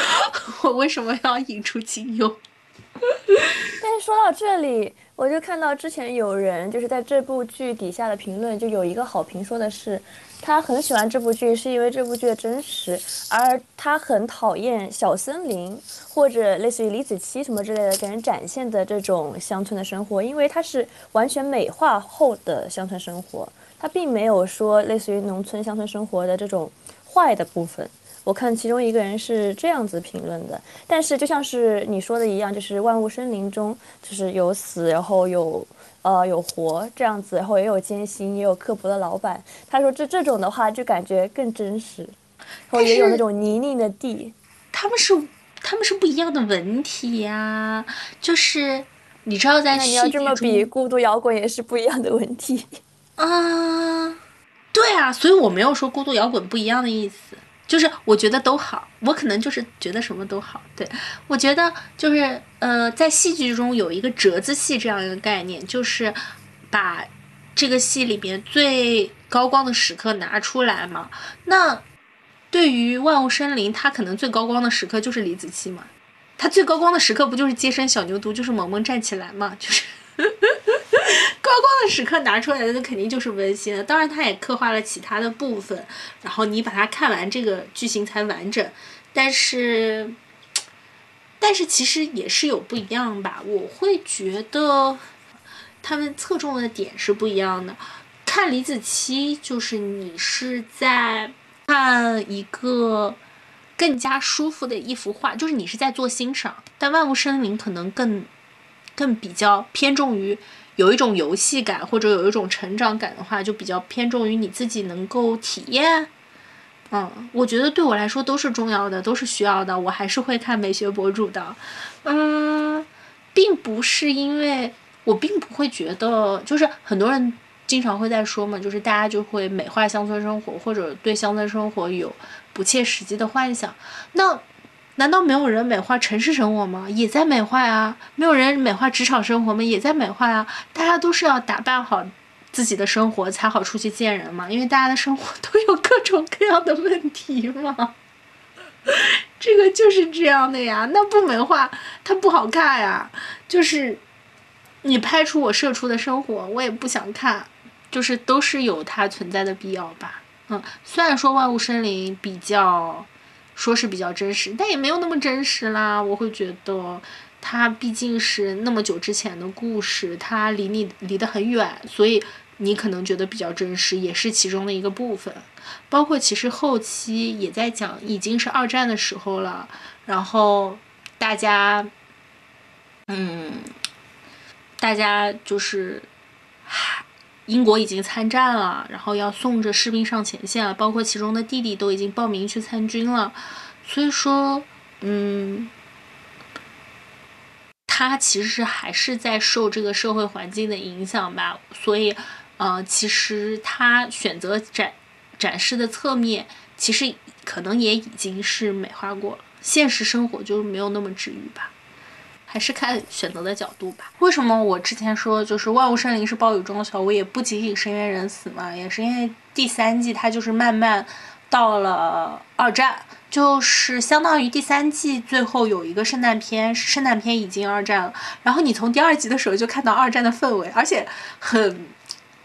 (laughs) 我为什么要引出金庸？但是说到这里，我就看到之前有人就是在这部剧底下的评论，就有一个好评说的是，他很喜欢这部剧，是因为这部剧的真实，而他很讨厌小森林或者类似于李子柒什么之类的给人展现的这种乡村的生活，因为它是完全美化后的乡村生活，它并没有说类似于农村乡村生活的这种坏的部分。我看其中一个人是这样子评论的，但是就像是你说的一样，就是万物生灵中就是有死，然后有呃有活这样子，然后也有艰辛，也有刻薄的老板。他说这这种的话就感觉更真实，然后也有那种泥泞的地。他们是他们是不一样的文体呀，就是你知道在那你要这么比，孤独摇滚也是不一样的文体啊。对啊，所以我没有说孤独摇滚不一样的意思。就是我觉得都好，我可能就是觉得什么都好。对我觉得就是呃，在戏剧中有一个折子戏这样一个概念，就是把这个戏里边最高光的时刻拿出来嘛。那对于万物生灵，他可能最高光的时刻就是李子柒嘛，他最高光的时刻不就是接生小牛犊，就是萌萌站起来嘛，就是。光的时刻拿出来的那肯定就是温馨的，当然他也刻画了其他的部分，然后你把它看完，这个剧情才完整。但是，但是其实也是有不一样吧？我会觉得他们侧重的点是不一样的。看李子柒，就是你是在看一个更加舒服的一幅画，就是你是在做欣赏。但万物生灵可能更。更比较偏重于有一种游戏感或者有一种成长感的话，就比较偏重于你自己能够体验。嗯，我觉得对我来说都是重要的，都是需要的。我还是会看美学博主的。嗯，并不是因为我并不会觉得，就是很多人经常会在说嘛，就是大家就会美化乡村生活，或者对乡村生活有不切实际的幻想。那。难道没有人美化城市生活吗？也在美化呀。没有人美化职场生活吗？也在美化呀。大家都是要打扮好自己的生活才好出去见人嘛。因为大家的生活都有各种各样的问题嘛。这个就是这样的呀。那不美化它不好看呀。就是你拍出我射出的生活，我也不想看。就是都是有它存在的必要吧。嗯，虽然说万物生灵比较。说是比较真实，但也没有那么真实啦。我会觉得，它毕竟是那么久之前的故事，它离你离得很远，所以你可能觉得比较真实，也是其中的一个部分。包括其实后期也在讲，已经是二战的时候了，然后大家，嗯，大家就是，英国已经参战了，然后要送着士兵上前线了，包括其中的弟弟都已经报名去参军了。所以说，嗯，他其实还是在受这个社会环境的影响吧。所以，呃，其实他选择展展示的侧面，其实可能也已经是美化过了。现实生活就是没有那么治愈吧。还是看选择的角度吧。为什么我之前说就是万物生灵是暴雨中的小屋，也不仅仅深渊人死嘛，也是因为第三季它就是慢慢到了二战，就是相当于第三季最后有一个圣诞片，圣诞片已经二战了。然后你从第二集的时候就看到二战的氛围，而且很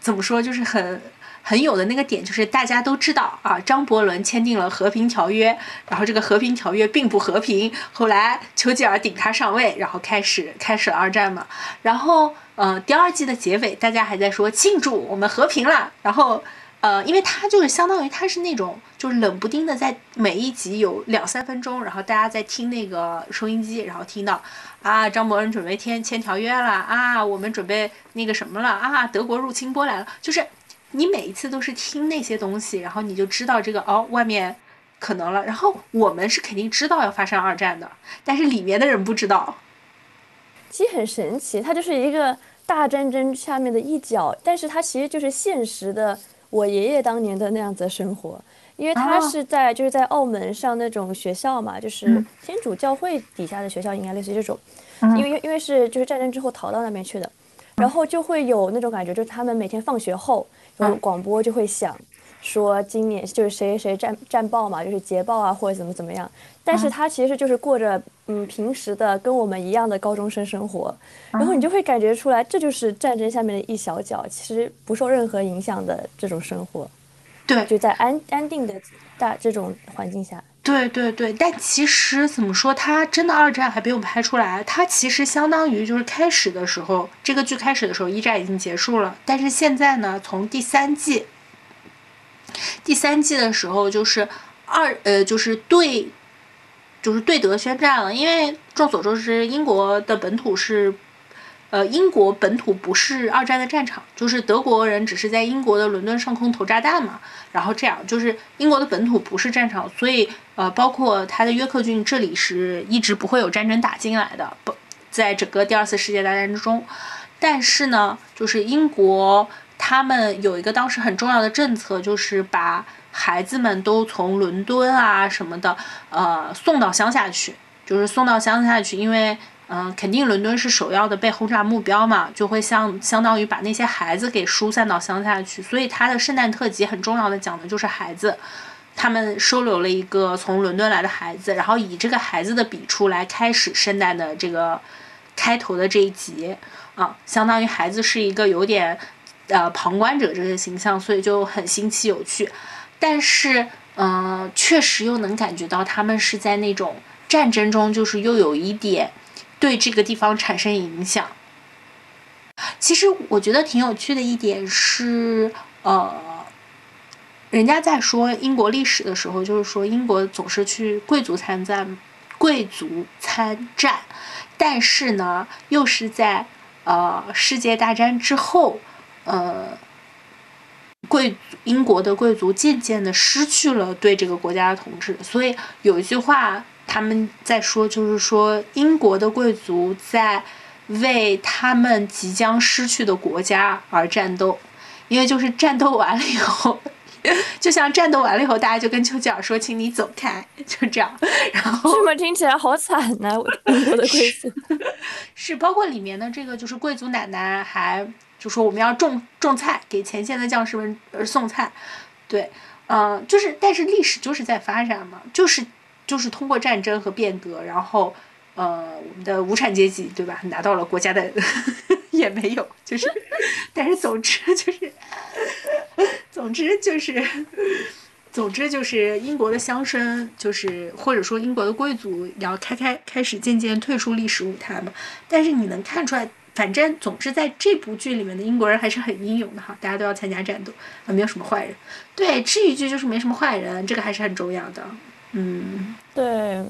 怎么说，就是很。很有的那个点就是大家都知道啊，张伯伦签订了和平条约，然后这个和平条约并不和平，后来丘吉尔顶他上位，然后开始开始了二战嘛。然后，呃，第二季的结尾，大家还在说庆祝我们和平了。然后，呃，因为他就是相当于他是那种就是冷不丁的在每一集有两三分钟，然后大家在听那个收音机，然后听到啊，张伯伦准备签签条约了啊，我们准备那个什么了啊，德国入侵波兰了，就是。你每一次都是听那些东西，然后你就知道这个哦，外面可能了。然后我们是肯定知道要发生二战的，但是里面的人不知道。其实很神奇，它就是一个大战争下面的一角，但是它其实就是现实的我爷爷当年的那样子的生活，因为他是在就是在澳门上那种学校嘛，就是天主教会底下的学校，应该类似于这种，因为因为是就是战争之后逃到那边去的，然后就会有那种感觉，就是他们每天放学后。广播就会响，说今年就是谁谁战战报嘛，就是捷报啊，或者怎么怎么样。但是他其实就是过着嗯平时的跟我们一样的高中生生活，然后你就会感觉出来，这就是战争下面的一小角，其实不受任何影响的这种生活。对，就在安安定的大这种环境下。对对对，但其实怎么说，它真的二战还没有拍出来。它其实相当于就是开始的时候，这个剧开始的时候，一战已经结束了。但是现在呢，从第三季，第三季的时候就是二呃，就是对，就是对德宣战了。因为众所周知，英国的本土是。呃，英国本土不是二战的战场，就是德国人只是在英国的伦敦上空投炸弹嘛。然后这样，就是英国的本土不是战场，所以呃，包括他的约克郡这里是一直不会有战争打进来的，不，在整个第二次世界大战之中。但是呢，就是英国他们有一个当时很重要的政策，就是把孩子们都从伦敦啊什么的，呃，送到乡下去，就是送到乡下去，因为。嗯，肯定伦敦是首要的被轰炸目标嘛，就会相相当于把那些孩子给疏散到乡下去。所以他的圣诞特辑很重要的讲的就是孩子，他们收留了一个从伦敦来的孩子，然后以这个孩子的笔触来开始圣诞的这个开头的这一集啊，相当于孩子是一个有点呃旁观者这个形象，所以就很新奇有趣。但是嗯，确实又能感觉到他们是在那种战争中，就是又有一点。对这个地方产生影响。其实我觉得挺有趣的一点是，呃，人家在说英国历史的时候，就是说英国总是去贵族参战，贵族参战，但是呢，又是在呃世界大战之后，呃，贵英国的贵族渐渐的失去了对这个国家的统治，所以有一句话。他们在说，就是说英国的贵族在为他们即将失去的国家而战斗，因为就是战斗完了以后，(laughs) 就像战斗完了以后，大家就跟丘吉尔说：“请你走开。”就这样。然后这么听起来好惨呐！英国的贵族 (laughs) 是包括里面的这个，就是贵族奶奶还就说我们要种种菜，给前线的将士们送菜。对，嗯，就是但是历史就是在发展嘛，就是。就是通过战争和变革，然后，呃，我们的无产阶级，对吧？拿到了国家的，(laughs) 也没有，就是，但是总之就是，总之就是，总之就是英国的乡绅，就是或者说英国的贵族，要开开开始渐渐退出历史舞台嘛。但是你能看出来，反正总之在这部剧里面的英国人还是很英勇的哈，大家都要参加战斗，啊，没有什么坏人。对，这一句就是没什么坏人，这个还是很重要的。嗯，对，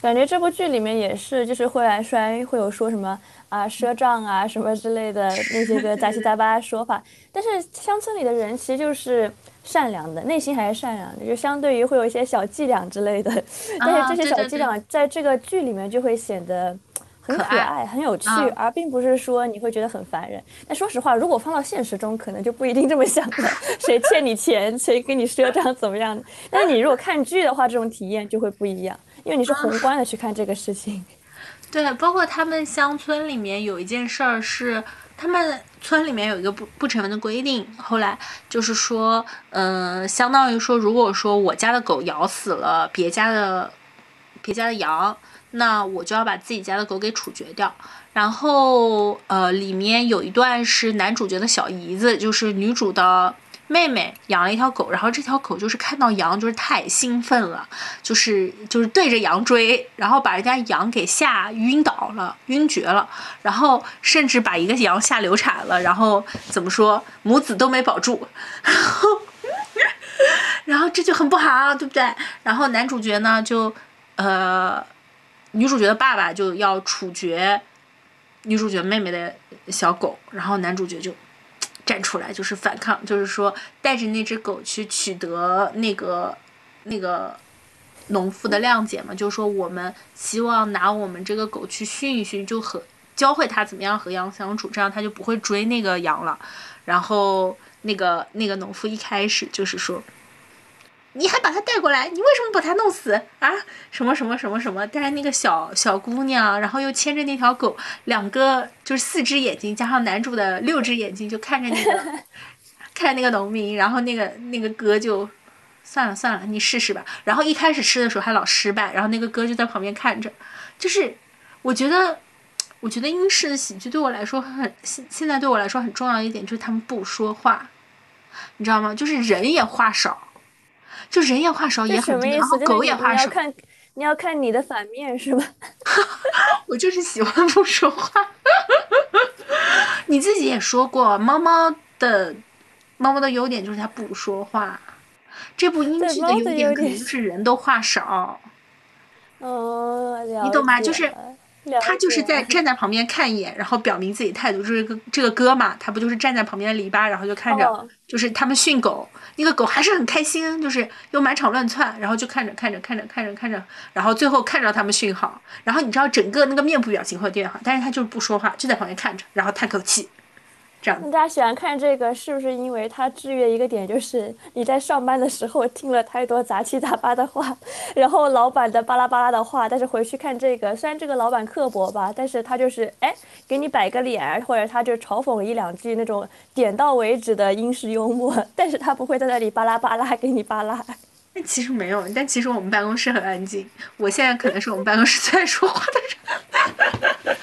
感觉这部剧里面也是，就是会来摔，会有说什么啊赊账啊什么之类的 (laughs) 那些个杂七杂八的说法。但是乡村里的人其实就是善良的，内心还是善良的，就相对于会有一些小伎俩之类的。但是这些小伎俩在这个剧里面就会显得。很可爱，很有趣，而并不是说你会觉得很烦人。但说实话，如果放到现实中，可能就不一定这么想了。(laughs) 谁欠你钱，谁给你赊账，怎么样？但是你如果看剧的话，这种体验就会不一样，因为你是宏观的去看这个事情。(laughs) 对，包括他们乡村里面有一件事儿是，他们村里面有一个不不成文的规定，后来就是说，嗯、相当于说，如果说我家的狗咬死了别家的别家的羊，那我就要把自己家的狗给处决掉。然后，呃，里面有一段是男主角的小姨子，就是女主的妹妹养了一条狗，然后这条狗就是看到羊就是太兴奋了，就是就是对着羊追，然后把人家羊给吓晕倒了，晕厥了，然后甚至把一个羊吓流产了，然后怎么说母子都没保住，(laughs) 然后 (laughs) 然后这就很不好，对不对？然后男主角呢就呃，女主角的爸爸就要处决女主角妹妹的小狗，然后男主角就站出来，就是反抗，就是说带着那只狗去取得那个那个农妇的谅解嘛，就是说我们希望拿我们这个狗去训一训，就和教会它怎么样和羊相处，这样它就不会追那个羊了。然后那个那个农妇一开始就是说。你还把他带过来，你为什么把他弄死啊？什么什么什么什么？带着那个小小姑娘，然后又牵着那条狗，两个就是四只眼睛加上男主的六只眼睛，就看着那个 (laughs) 看着那个农民，然后那个那个哥就算了算了，你试试吧。然后一开始吃的时候还老失败，然后那个哥就在旁边看着。就是我觉得，我觉得英式的喜剧对我来说很现现在对我来说很重要的一点就是他们不说话，你知道吗？就是人也话少。就人也话少也很多，这什么意思？然后狗也话少。你要看你要看你的反面是吧？(laughs) (laughs) 我就是喜欢不说话。(laughs) 你自己也说过，猫猫的猫猫的优点就是它不说话。这部英剧的优点可能就是人都话少，哦，你懂吗？就是了他就是在站在旁边看一眼，然后表明自己态度。就是个这个哥嘛，他不就是站在旁边的篱笆，然后就看着，哦。就是他们训狗，那个狗还是很开心，就是又满场乱窜，然后就看着看着看着看着看着，然后最后看着他们训好，然后你知道整个那个面部表情会变好，但是他就是不说话，就在旁边看着，然后叹口气，这样。大家喜欢看这个，是不是因为它制约一个点，就是你在上班的时候听了太多杂七杂八的话，然后老板的巴拉巴拉的话，但是回去看这个，虽然这个老板刻薄吧，但是他就是哎给你摆个脸，或者他就嘲讽一两句那种点到为止的英式幽默，但是他不会在那里巴拉巴拉给你巴拉。但其实没有，但其实我们办公室很安静，我现在可能是我们办公室最爱说话的人。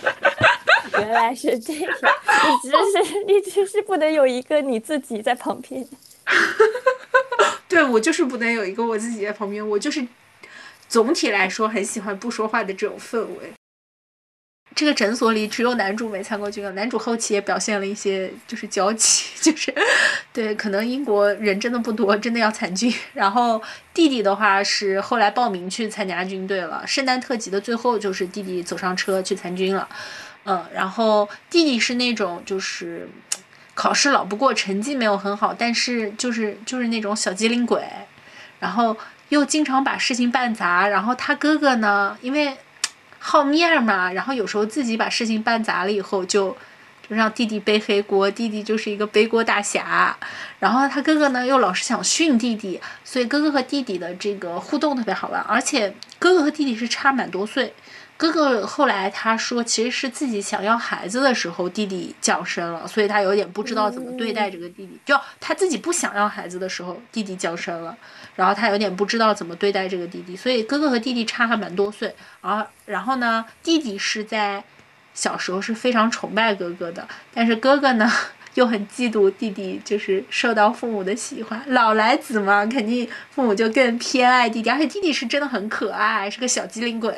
(laughs) 原来是这样，你只是你只是不能有一个你自己在旁边。(laughs) 对我就是不能有一个我自己在旁边，我就是总体来说很喜欢不说话的这种氛围。这个诊所里只有男主没参过军啊，男主后期也表现了一些就是娇气，(laughs) 就是对，可能英国人真的不多，真的要参军。然后弟弟的话是后来报名去参加军队了，圣诞特辑的最后就是弟弟走上车去参军了，嗯，然后弟弟是那种就是考试老不过，成绩没有很好，但是就是就是那种小机灵鬼，然后又经常把事情办砸。然后他哥哥呢，因为好面嘛，然后有时候自己把事情办砸了以后就，就让弟弟背黑锅，弟弟就是一个背锅大侠。然后他哥哥呢又老是想训弟弟，所以哥哥和弟弟的这个互动特别好玩，而且哥哥和弟弟是差蛮多岁。哥哥后来他说，其实是自己想要孩子的时候，弟弟降生了，所以他有点不知道怎么对待这个弟弟。就他自己不想要孩子的时候，弟弟降生了，然后他有点不知道怎么对待这个弟弟，所以哥哥和弟弟差还蛮多岁。而然后呢，弟弟是在小时候是非常崇拜哥哥的，但是哥哥呢又很嫉妒弟弟，就是受到父母的喜欢，老来子嘛，肯定父母就更偏爱弟弟，而且弟弟是真的很可爱，是个小机灵鬼。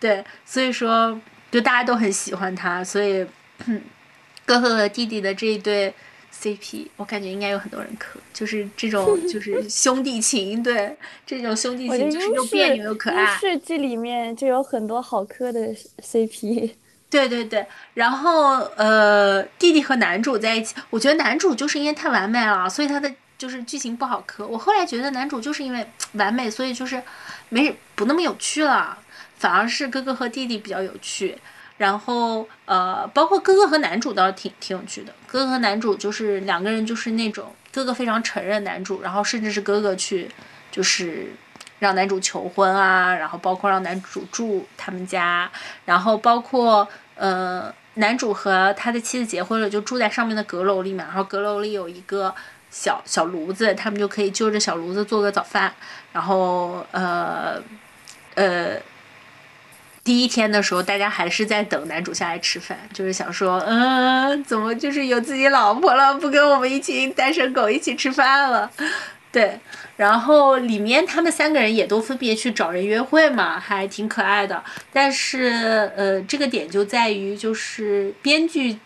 对，所以说就大家都很喜欢他，所以哥 (clears throat) 哥和弟弟的这一对 CP，我感觉应该有很多人磕，就是这种就 (laughs) 是兄弟情，对，这种兄弟情就是又别扭又可英爱。式剧里面就有很多好磕的 CP。(laughs) 对对对，然后呃，弟弟和男主在一起，我觉得男主就是因为太完美了，所以他的就是剧情不好磕。我后来觉得男主就是因为 (tsk) 完美，所以就是没不那么有趣了，反而是哥哥和弟弟比较有趣。然后呃，包括哥哥和男主倒是挺挺有趣的。哥哥和男主就是两个人就是那种哥哥非常承认男主，然后甚至是哥哥去就是让男主求婚啊，然后包括让男主住他们家，然后包括呃男主和他的妻子结婚了，就住在上面的阁楼里面，然后阁楼里有一个小小炉子，他们就可以就着小炉子做个早饭，然后呃呃。第一天的时候，大家还是在等男主下来吃饭，就是想说，嗯，怎么就是有自己老婆了，不跟我们一群单身狗一起吃饭了？对，然后里面他们三个人也都分别去找人约会嘛，还挺可爱的。但是，呃，这个点就在于，就是编剧，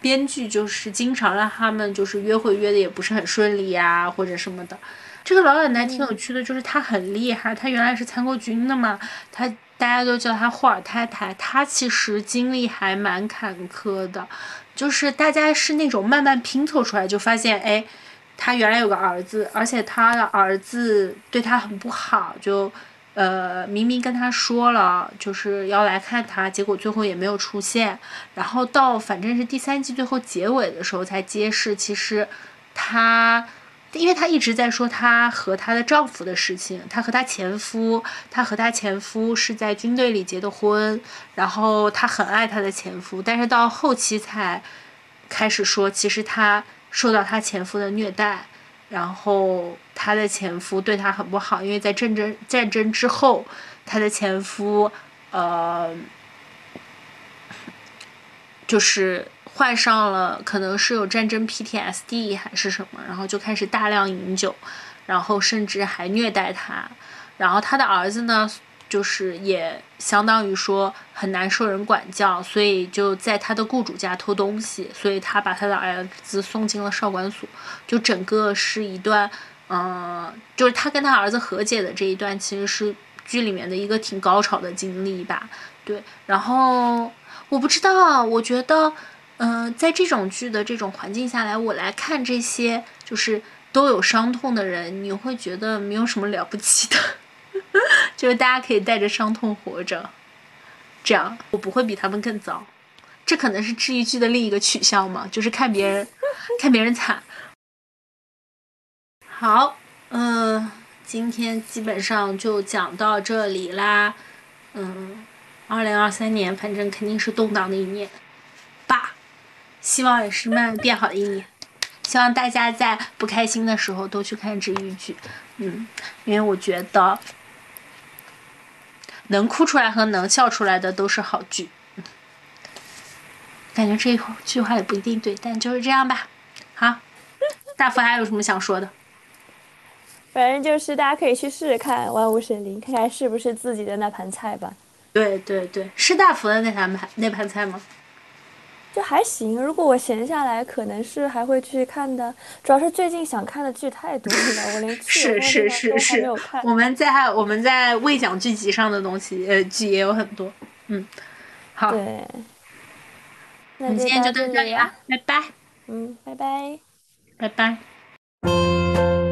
编剧就是经常让他们就是约会约的也不是很顺利呀，或者什么的。这个老奶奶挺有趣的，就是她很厉害，她原来是参过军的嘛，她。大家都叫她霍尔太太，她其实经历还蛮坎坷的，就是大家是那种慢慢拼凑出来，就发现，哎，她原来有个儿子，而且她的儿子对她很不好，就，呃，明明跟她说了，就是要来看她，结果最后也没有出现，然后到反正是第三季最后结尾的时候才揭示，其实她。因为她一直在说她和她的丈夫的事情，她和她前夫，她和她前夫是在军队里结的婚，然后她很爱她的前夫，但是到后期才开始说，其实她受到她前夫的虐待，然后她的前夫对她很不好，因为在战争战争之后，她的前夫呃就是。患上了，可能是有战争 PTSD 还是什么，然后就开始大量饮酒，然后甚至还虐待他。然后他的儿子呢，就是也相当于说很难受人管教，所以就在他的雇主家偷东西，所以他把他的儿子送进了少管所。就整个是一段，嗯，就是他跟他儿子和解的这一段，其实是剧里面的一个挺高潮的经历吧。对，然后我不知道，我觉得。嗯，在这种剧的这种环境下来，我来看这些就是都有伤痛的人，你会觉得没有什么了不起的，(laughs) 就是大家可以带着伤痛活着，这样我不会比他们更糟。这可能是治愈剧的另一个取向嘛，就是看别人看别人惨。好，嗯，今天基本上就讲到这里啦。嗯，二零二三年反正肯定是动荡的一年。希望也是慢慢变好的一年，希望大家在不开心的时候都去看治愈剧，嗯，因为我觉得能哭出来和能笑出来的都是好剧。感觉这句话也不一定对，但就是这样吧。好，大福还有什么想说的？反正就是大家可以去试试看《万物生灵》，看看是不是自己的那盘菜吧。对对对，是大福的那盘盘那盘菜吗？就还行，如果我闲下来，可能是还会去看的。主要是最近想看的剧太多了，我连是是是是，我们在我们在未讲剧集上的东西，呃，剧也有很多。嗯，好，对，那今天就到这里啊，拜拜。嗯，拜拜，拜拜。